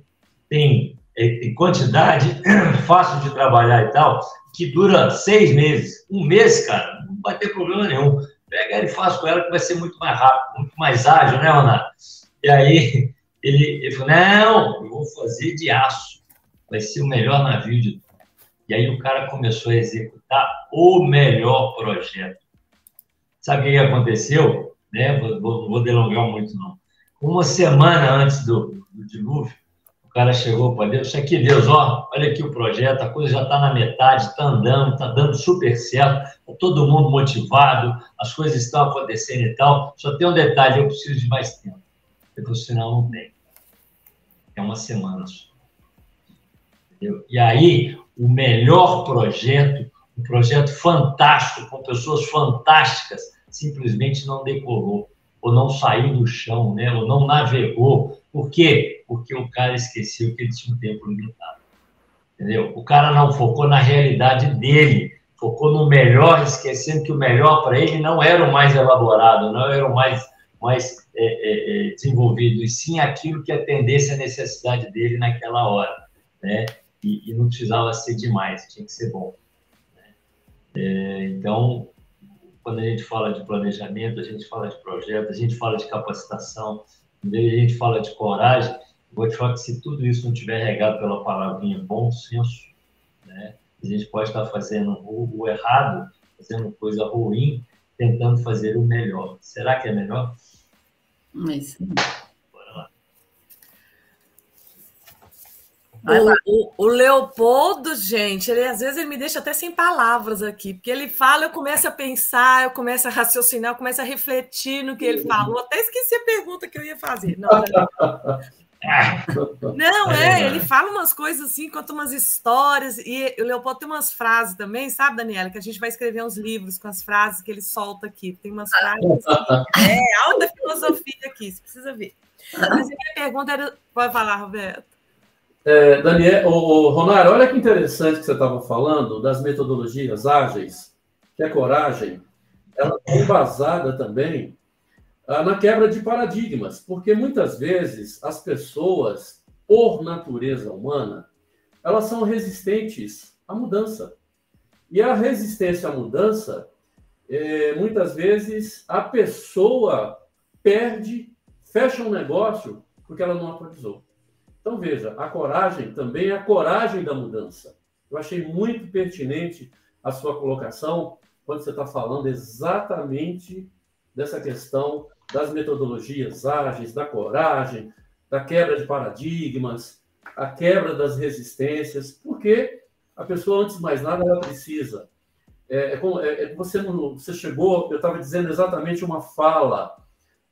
tem, é, tem quantidade, (clears throat) fácil de trabalhar e tal, que dura seis meses. Um mês, cara, não vai ter problema nenhum. Pega ela e faz com ela que vai ser muito mais rápido, muito mais ágil, né, Ronaldo? E aí (laughs) ele, ele falou, não, eu vou fazer de aço. Vai ser o melhor navio de e aí o cara começou a executar o melhor projeto. Sabe o que aconteceu? Né? Vou, vou, vou delongar muito, não. Uma semana antes do, do dilúvio, o cara chegou para Deus, aqui, Deus, ó, olha aqui o projeto, a coisa já está na metade, está andando, está dando super certo, está todo mundo motivado, as coisas estão acontecendo e tal. Só tem um detalhe, eu preciso de mais tempo. Eu falei, senão não tem. É uma semana só. Entendeu? E aí, o melhor projeto, um projeto fantástico, com pessoas fantásticas, simplesmente não decolou, ou não saiu do chão, né? ou não navegou. Por quê? Porque o cara esqueceu que ele tinha um tempo limitado. Entendeu? O cara não focou na realidade dele, focou no melhor, esquecendo que o melhor para ele não era o mais elaborado, não era o mais, mais é, é, é desenvolvido, e sim aquilo que atendesse a necessidade dele naquela hora. Né? E, e não precisava ser demais, tinha que ser bom. Né? É, então, quando a gente fala de planejamento, a gente fala de projeto, a gente fala de capacitação, a gente fala de coragem. Vou te falar que se tudo isso não tiver regado pela palavrinha bom senso, né, a gente pode estar fazendo o errado, fazendo coisa ruim, tentando fazer o melhor. Será que é melhor? É isso. O, o, o, Leopoldo, gente, ele às vezes ele me deixa até sem palavras aqui, porque ele fala, eu começo a pensar, eu começo a raciocinar, eu começo a refletir no que ele falou. Até esqueci a pergunta que eu ia fazer. Não, não é, ele fala umas coisas assim, conta umas histórias, e o Leopoldo tem umas frases também, sabe, Daniela? Que a gente vai escrever uns livros com as frases que ele solta aqui. Tem umas frases assim, (laughs) é alta filosofia aqui, você precisa ver. Mas a minha pergunta era. Pode falar, Roberto. É, Daniel, o Ronário, olha que interessante que você estava falando das metodologias ágeis, que a coragem, ela é embasada também ah, na quebra de paradigmas, porque muitas vezes as pessoas, por natureza humana, elas são resistentes à mudança. E a resistência à mudança, é, muitas vezes a pessoa perde, fecha um negócio porque ela não atualizou. Então, veja, a coragem também é a coragem da mudança. Eu achei muito pertinente a sua colocação quando você está falando exatamente dessa questão das metodologias ágeis, da coragem, da quebra de paradigmas, a quebra das resistências, porque a pessoa, antes de mais nada, ela precisa. É, é, é você, você chegou, eu estava dizendo exatamente uma fala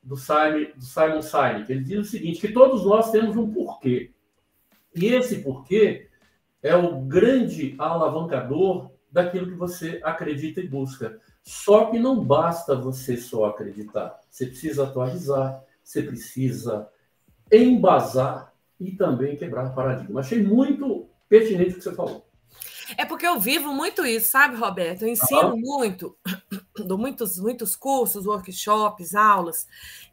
do Simon, do Simon Sinek. Ele diz o seguinte, que todos nós temos um porquê. E esse porquê é o grande alavancador daquilo que você acredita e busca. Só que não basta você só acreditar. Você precisa atualizar, você precisa embasar e também quebrar paradigma. Achei muito pertinente o que você falou. É porque eu vivo muito isso, sabe, Roberto? Eu ensino muito, (clears throat) dou muitos, muitos cursos, workshops, aulas,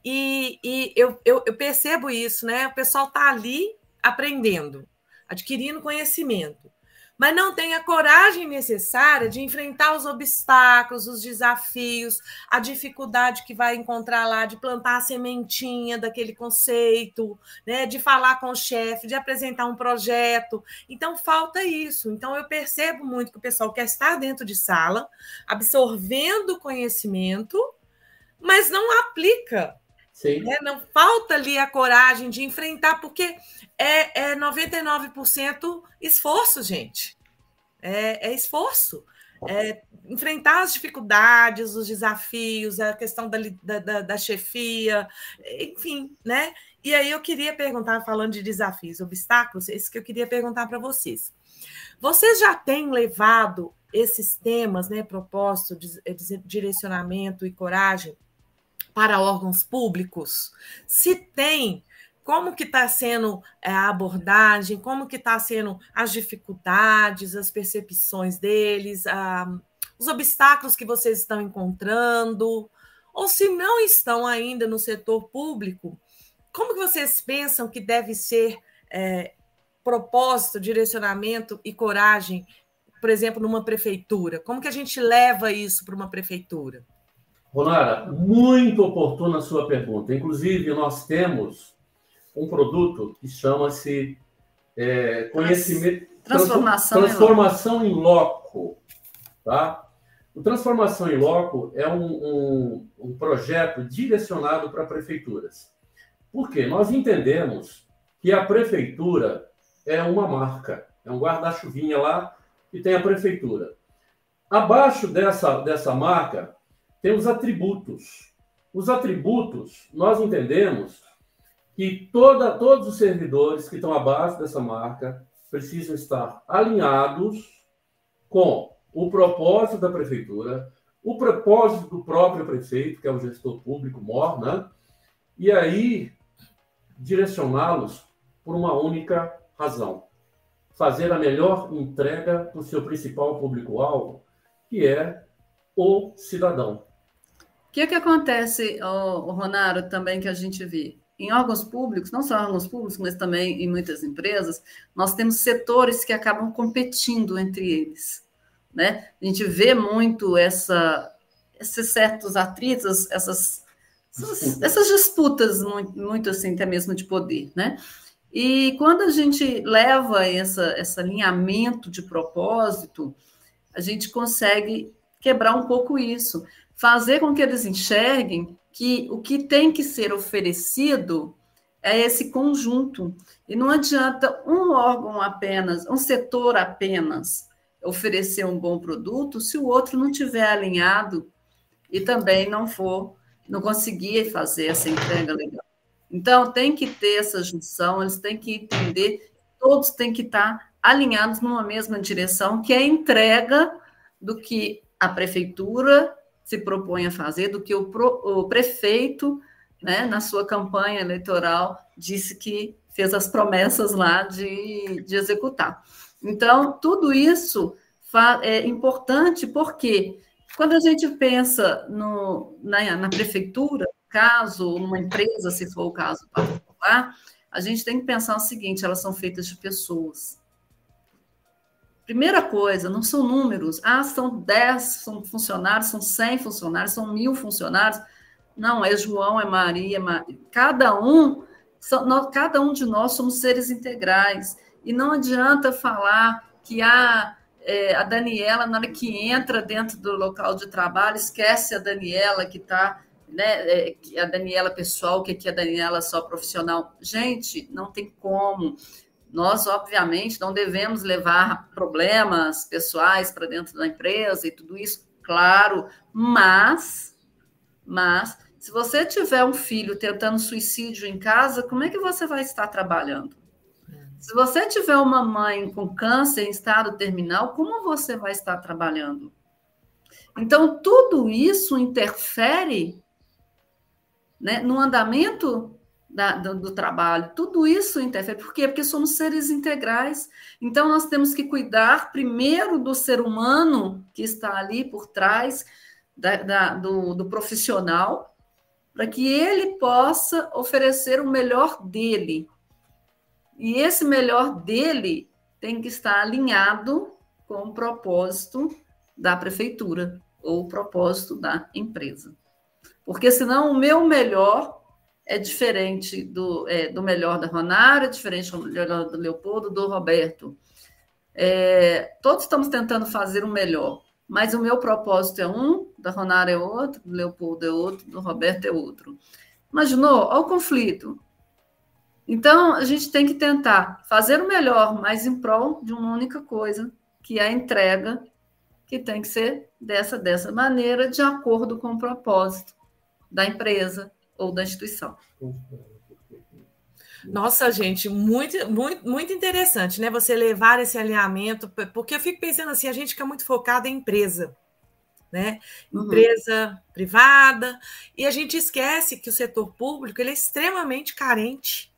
e, e eu, eu, eu percebo isso, né? O pessoal está ali aprendendo, adquirindo conhecimento mas não tem a coragem necessária de enfrentar os obstáculos, os desafios, a dificuldade que vai encontrar lá de plantar a sementinha daquele conceito, né, de falar com o chefe, de apresentar um projeto. Então falta isso. Então eu percebo muito que o pessoal quer estar dentro de sala, absorvendo conhecimento, mas não aplica né? Não falta ali a coragem de enfrentar, porque é, é 99% esforço, gente. É, é esforço. É enfrentar as dificuldades, os desafios, a questão da, da, da, chefia, enfim, né? E aí eu queria perguntar, falando de desafios, obstáculos, esse que eu queria perguntar para vocês. Vocês já têm levado esses temas, né, propósito, direcionamento e coragem, para órgãos públicos? Se tem, como que está sendo é, a abordagem, como que está sendo as dificuldades, as percepções deles, a, os obstáculos que vocês estão encontrando, ou se não estão ainda no setor público, como que vocês pensam que deve ser é, propósito, direcionamento e coragem, por exemplo, numa prefeitura? Como que a gente leva isso para uma prefeitura? Ronara, muito oportuna a sua pergunta. Inclusive, nós temos um produto que chama-se é, conhecimento transformação, transformação em loco, tá? O transformação em loco é um, um, um projeto direcionado para prefeituras. Por quê? Nós entendemos que a prefeitura é uma marca, é um guarda-chuvinha lá que tem a prefeitura. Abaixo dessa, dessa marca tem os atributos. Os atributos, nós entendemos que toda, todos os servidores que estão abaixo dessa marca precisam estar alinhados com o propósito da prefeitura, o propósito do próprio prefeito, que é o gestor público mor, né? e aí direcioná-los por uma única razão: fazer a melhor entrega para o seu principal público-alvo, que é o cidadão. O que, que acontece, o, Ronaro, também que a gente vê? Em órgãos públicos, não só órgãos públicos, mas também em muitas empresas, nós temos setores que acabam competindo entre eles. Né? A gente vê muito essa, esses certos atritos, essas, essas, essas disputas muito, muito, assim, até mesmo de poder, né? E quando a gente leva essa, esse alinhamento de propósito, a gente consegue quebrar um pouco isso, fazer com que eles enxerguem que o que tem que ser oferecido é esse conjunto. E não adianta um órgão apenas, um setor apenas oferecer um bom produto se o outro não tiver alinhado e também não for, não conseguir fazer essa entrega legal. Então, tem que ter essa junção, eles têm que entender, todos têm que estar alinhados numa mesma direção, que é a entrega do que a prefeitura se propõe a fazer, do que o, pro, o prefeito, né, na sua campanha eleitoral, disse que fez as promessas lá de, de executar. Então, tudo isso é importante porque quando a gente pensa no, na, na prefeitura, caso, numa empresa, se for o caso particular, a gente tem que pensar o seguinte: elas são feitas de pessoas. Primeira coisa, não são números. Ah, são 10 são funcionários, são 100 funcionários, são mil funcionários. Não, é João, é Maria, é Maria. Cada um, cada um de nós somos seres integrais. E não adianta falar que a, é, a Daniela, na hora que entra dentro do local de trabalho, esquece a Daniela que está, né, é, a Daniela pessoal, que aqui é a Daniela só profissional. Gente, não tem como. Nós, obviamente, não devemos levar problemas pessoais para dentro da empresa e tudo isso, claro, mas, mas, se você tiver um filho tentando suicídio em casa, como é que você vai estar trabalhando? Se você tiver uma mãe com câncer em estado terminal, como você vai estar trabalhando? Então, tudo isso interfere né, no andamento da, do, do, trabalho. Tudo isso interfere. Por quê? Porque somos seres integrais. Então, nós temos que cuidar primeiro do ser humano que está ali por trás da, da, do, do profissional, para que ele possa oferecer o melhor dele e esse melhor dele tem que estar alinhado com o propósito da prefeitura ou o propósito da empresa. Porque senão o meu melhor é diferente do, é, do melhor da Ronara, é diferente do melhor do Leopoldo, do Roberto. É, todos estamos tentando fazer o melhor, mas o meu propósito é um, da Ronara é outro, do Leopoldo é outro, do Roberto é outro. Imaginou? Olha o conflito. Então, a gente tem que tentar fazer o melhor, mas em prol de uma única coisa, que é a entrega, que tem que ser dessa, dessa maneira, de acordo com o propósito da empresa ou da instituição. Nossa, gente, muito, muito, muito interessante, né? Você levar esse alinhamento, porque eu fico pensando assim, a gente fica muito focado em empresa, né? Uhum. Empresa privada, e a gente esquece que o setor público ele é extremamente carente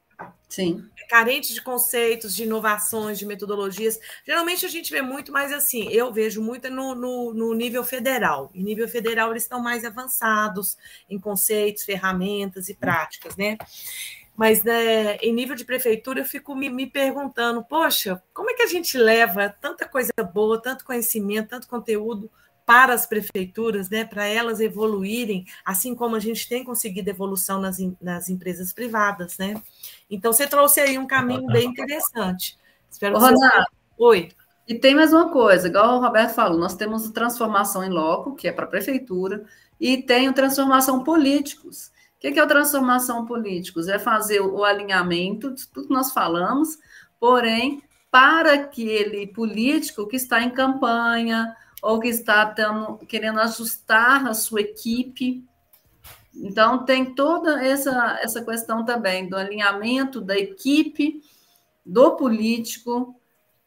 Sim. É carente de conceitos, de inovações, de metodologias. Geralmente a gente vê muito mais assim, eu vejo muito no, no, no nível federal. Em nível federal, eles estão mais avançados em conceitos, ferramentas e práticas, né? Mas né, em nível de prefeitura, eu fico me, me, perguntando: poxa, como é que a gente leva tanta coisa boa, tanto conhecimento, tanto conteúdo para as prefeituras, né, para elas evoluírem, assim como a gente tem conseguido evolução nas, nas empresas privadas, né? Então você trouxe aí um caminho bem interessante. Espero que você... Oi. E tem mais uma coisa, igual o Roberto falou, nós temos o transformação em loco, que é para a prefeitura, e tem o transformação políticos. O que é o transformação políticos? É fazer o alinhamento de tudo que nós falamos, porém, para aquele político que está em campanha, ou que está tamo, querendo ajustar a sua equipe. Então, tem toda essa, essa questão também do alinhamento da equipe, do político,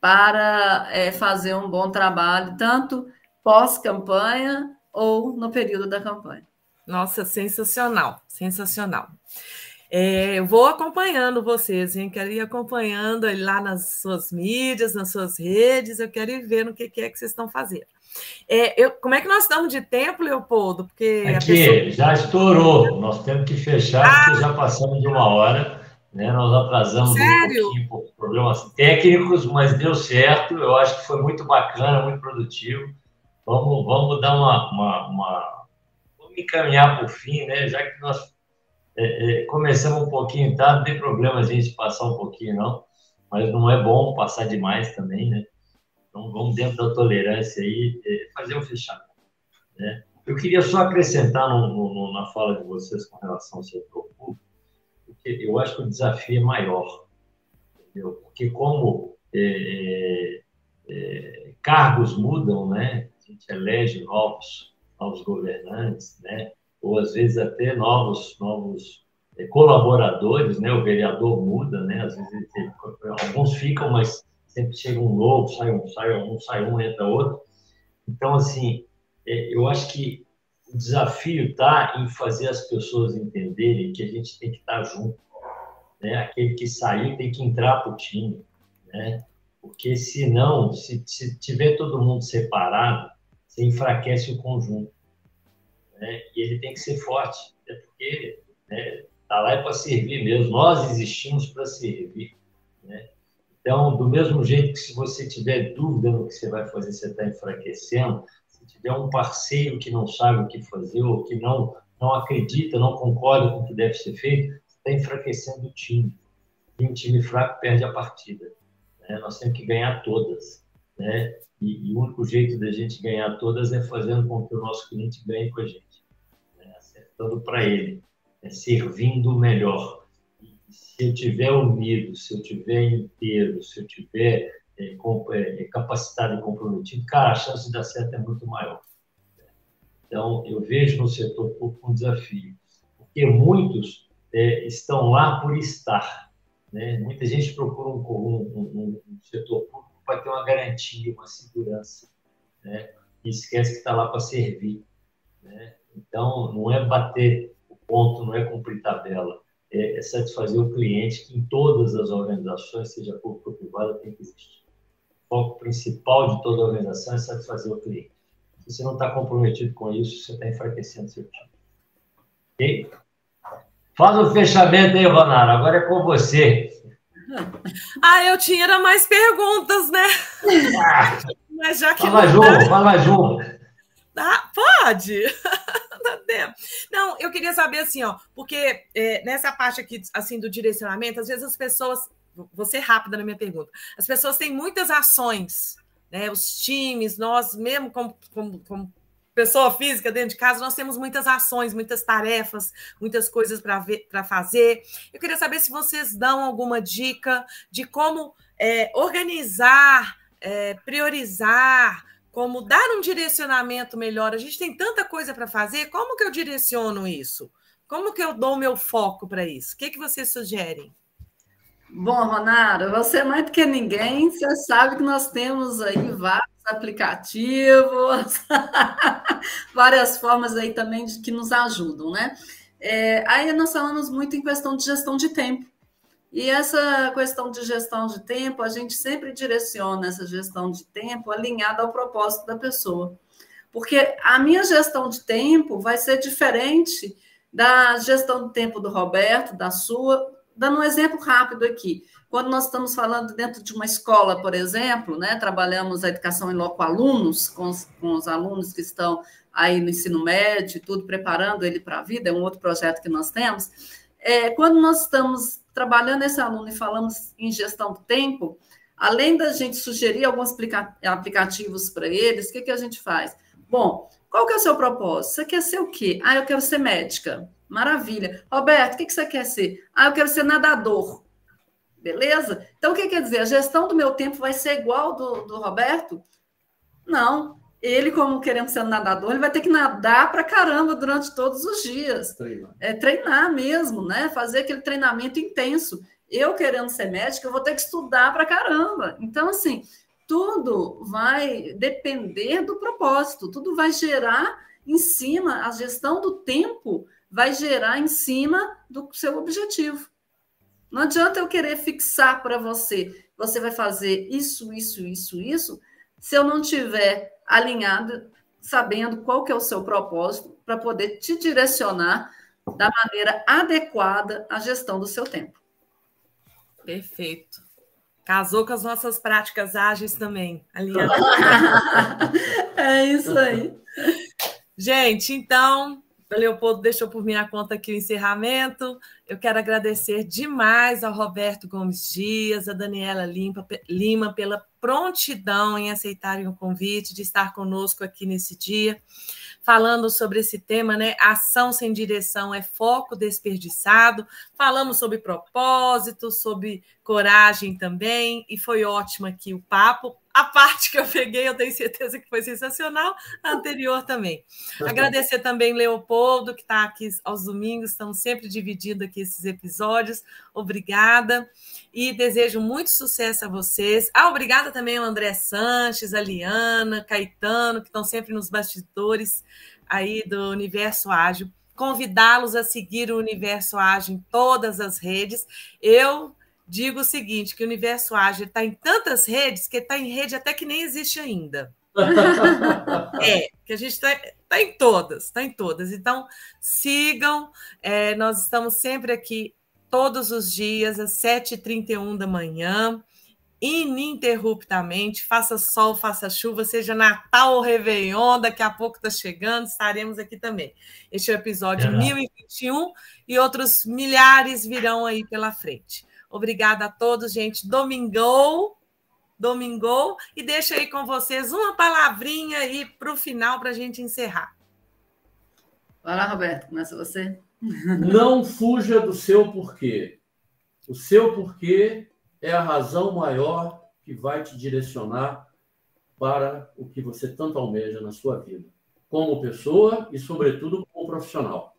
para é, fazer um bom trabalho, tanto pós-campanha ou no período da campanha. Nossa, sensacional, sensacional. É, eu vou acompanhando vocês, hein? Quero ir acompanhando lá nas suas mídias, nas suas redes, eu quero ir ver no que, que é que vocês estão fazendo. É, eu, como é que nós estamos de tempo, Leopoldo? Porque Aqui, pessoa... já estourou. Nós temos que fechar, ah. porque já passamos de uma hora. Né? Nós atrasamos Sério? um pouquinho por problemas técnicos, mas deu certo. Eu acho que foi muito bacana, muito produtivo. Vamos, vamos dar uma, uma, uma vamos encaminhar para o fim, né? Já que nós é, é, começamos um pouquinho tarde, não tem problema a gente passar um pouquinho, não. Mas não é bom passar demais também, né? Então, vamos dentro da tolerância aí é, fazer um fechamento, né? Eu queria só acrescentar no, no, na fala de vocês com relação ao setor público, porque eu acho que o desafio é maior, entendeu? Porque como é, é, cargos mudam, né? A gente elege novos, novos governantes, né? Ou às vezes até novos, novos é, colaboradores, né? O vereador muda, né? Às vezes ele, alguns ficam, mas sempre chega um novo, sai um, sai um, sai um, entra outro. Então, assim, é, eu acho que o desafio está em fazer as pessoas entenderem que a gente tem que estar tá junto. Né? Aquele que saiu tem que entrar para o time. Né? Porque senão, se, se tiver todo mundo separado, você enfraquece o conjunto. Né? E ele tem que ser forte, é porque está né, tá lá é para servir mesmo. Nós existimos para servir. Então, do mesmo jeito que se você tiver dúvida no que você vai fazer, você está enfraquecendo, se tiver um parceiro que não sabe o que fazer ou que não, não acredita, não concorda com o que deve ser feito, está enfraquecendo o time. E um time fraco perde a partida. Né? Nós temos que ganhar todas. Né? E, e, o único jeito da gente ganhar todas é fazendo com que o nosso cliente ganhe com a gente, né? acertando para ele, né? servindo melhor. Se eu tiver unido, se eu tiver inteiro, se eu tiver é, é, é, capacitado e comprometido, cara, a chance de dar certo é muito maior. Então, eu vejo no setor público um desafio, porque muitos é, estão lá por estar. Né? Muita gente procura um, um, um, setor público para ter uma garantia, uma segurança, né? e esquece que está lá para servir. Né? Então, não é bater o ponto, não é cumprir tabela, é, é satisfazer o cliente que em todas as organizações, seja pública ou privada, tem que existir foco principal de toda a organização é satisfazer o cliente. Se você não está comprometido com isso, você está enfraquecendo seu time. Ok? Faz o fechamento aí, Ronara. Agora é com você. (laughs) Ah, eu tinha mais perguntas, né? Ah, (laughs) Mas já que. Fala junto, dá... fala junto. Pode. (laughs) Não, eu queria saber assim, ó, porque é, nessa parte aqui, assim, do direcionamento, às vezes as pessoas vou ser rápida na minha pergunta. As pessoas têm muitas ações, né? Os times, nós mesmo como, como, como pessoa física dentro de casa, nós temos muitas ações, muitas tarefas, muitas coisas para fazer. Eu queria saber se vocês dão alguma dica de como é, organizar, é, priorizar, como dar um direcionamento melhor. A gente tem tanta coisa para fazer, como que eu direciono isso? Como que eu dou meu foco para isso? O que, que vocês sugerem? Bom, Ronara, você é mais do que ninguém, você sabe que nós temos aí vários aplicativos, (laughs) várias formas aí também de que nos ajudam, né? É, aí nós falamos muito em questão de gestão de tempo. E essa questão de gestão de tempo, a gente sempre direciona essa gestão de tempo alinhada ao propósito da pessoa. Porque a minha gestão de tempo vai ser diferente da gestão de tempo do Roberto, da sua, dando um exemplo rápido aqui. Quando nós estamos falando dentro de uma escola, por exemplo, né, trabalhamos a educação em loco alunos, com os, com os alunos que estão aí no ensino médio, tudo preparando ele para a vida, é um outro projeto que nós temos. É, quando nós estamos trabalhando esse aluno e falamos em gestão do tempo, além da gente sugerir alguns aplica aplicativos para eles, o que, que a gente faz? Bom, qual que é o seu propósito? Você quer ser o quê? Ah, eu quero ser médica. Maravilha. Roberto, o que, que você quer ser? Ah, eu quero ser nadador. Beleza? Então, o que quer dizer? A gestão do meu tempo vai ser igual do, do Roberto? Não. Ele, como querendo ser nadador, ele vai ter que nadar para caramba durante todos os dias. Treinar. É treinar mesmo, né? Fazer aquele treinamento intenso. Eu, querendo ser médica, eu vou ter que estudar para caramba. Então, assim, tudo vai depender do propósito, tudo vai gerar em cima, a gestão do tempo vai gerar em cima do seu objetivo. Não adianta eu querer fixar para você, você vai fazer isso, isso, isso, isso, se eu não tiver alinhado, sabendo qual que é o seu propósito, para poder te direcionar da maneira adequada à gestão do seu tempo. Perfeito. Casou com as nossas práticas ágeis também, alinhado. (laughs) é isso aí. Gente, então, O Leopoldo deixou por minha conta aqui o encerramento. Eu quero agradecer demais ao Roberto Gomes Dias, a Daniela Lima, pela prontidão em aceitarem o convite de estar conosco aqui nesse dia falando sobre esse tema, né? Ação sem direção é foco desperdiçado. Falamos sobre propósito, sobre coragem também, e foi ótimo aqui o papo. A parte que eu peguei, eu tenho certeza que foi sensacional, a anterior também. Agradecer também Leopoldo, que está aqui aos domingos, estamos sempre dividindo aqui esses episódios. Obrigada. E desejo muito sucesso a vocês. Ah, obrigada também ao André Sanches, a Liana, Caetano, que estão sempre nos bastidores aí do Universo Ágil. Convidá-los a seguir o Universo Ágil em todas as redes. Eu digo o seguinte: que o universo ágil está em tantas redes que está em rede até que nem existe ainda. (laughs) é, que a gente está tá em todas, está em todas. Então, sigam, é, nós estamos sempre aqui todos os dias, às 7h31 da manhã, ininterruptamente, faça sol, faça chuva, seja Natal ou Réveillon, daqui a pouco está chegando, estaremos aqui também. Este é o episódio é 1021 e outros milhares virão aí pela frente. Obrigada a todos, gente. Domingou, domingou. E deixa aí com vocês uma palavrinha aí para o final para a gente encerrar. Vai lá, Roberto, começa você. (laughs) Não fuja do seu porquê. O seu porquê é a razão maior que vai te direcionar para o que você tanto almeja na sua vida, como pessoa e, sobretudo, como profissional.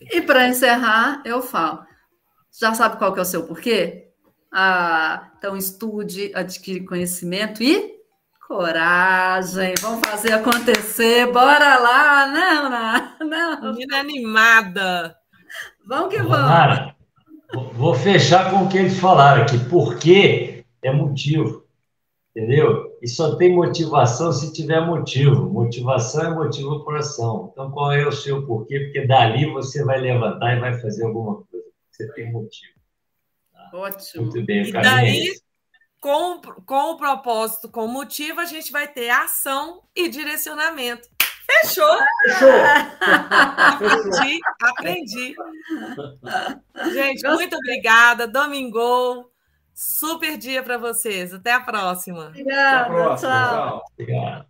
E para encerrar, eu falo: já sabe qual que é o seu porquê? Ah, então estude, adquire conhecimento e coragem. Vamos fazer acontecer. Bora lá, não, não. Menina animada. Vamos que vamos. vou fechar com o que eles falaram aqui. Porquê é motivo. Entendeu? E só tem motivação se tiver motivo. Motivação é motivo por ação. Então, qual é o seu porquê? Porque dali você vai levantar e vai fazer alguma coisa você tem motivo. Tá? Ótimo. Muito bem, E daí, com, com o propósito, com o motivo, a gente vai ter ação e direcionamento. Fechou? Fechou. (laughs) aprendi, aprendi. Gente, muito obrigada. Domingo. Super dia para vocês. Até a próxima. Obrigada. Até a próxima. Tchau. Obrigado.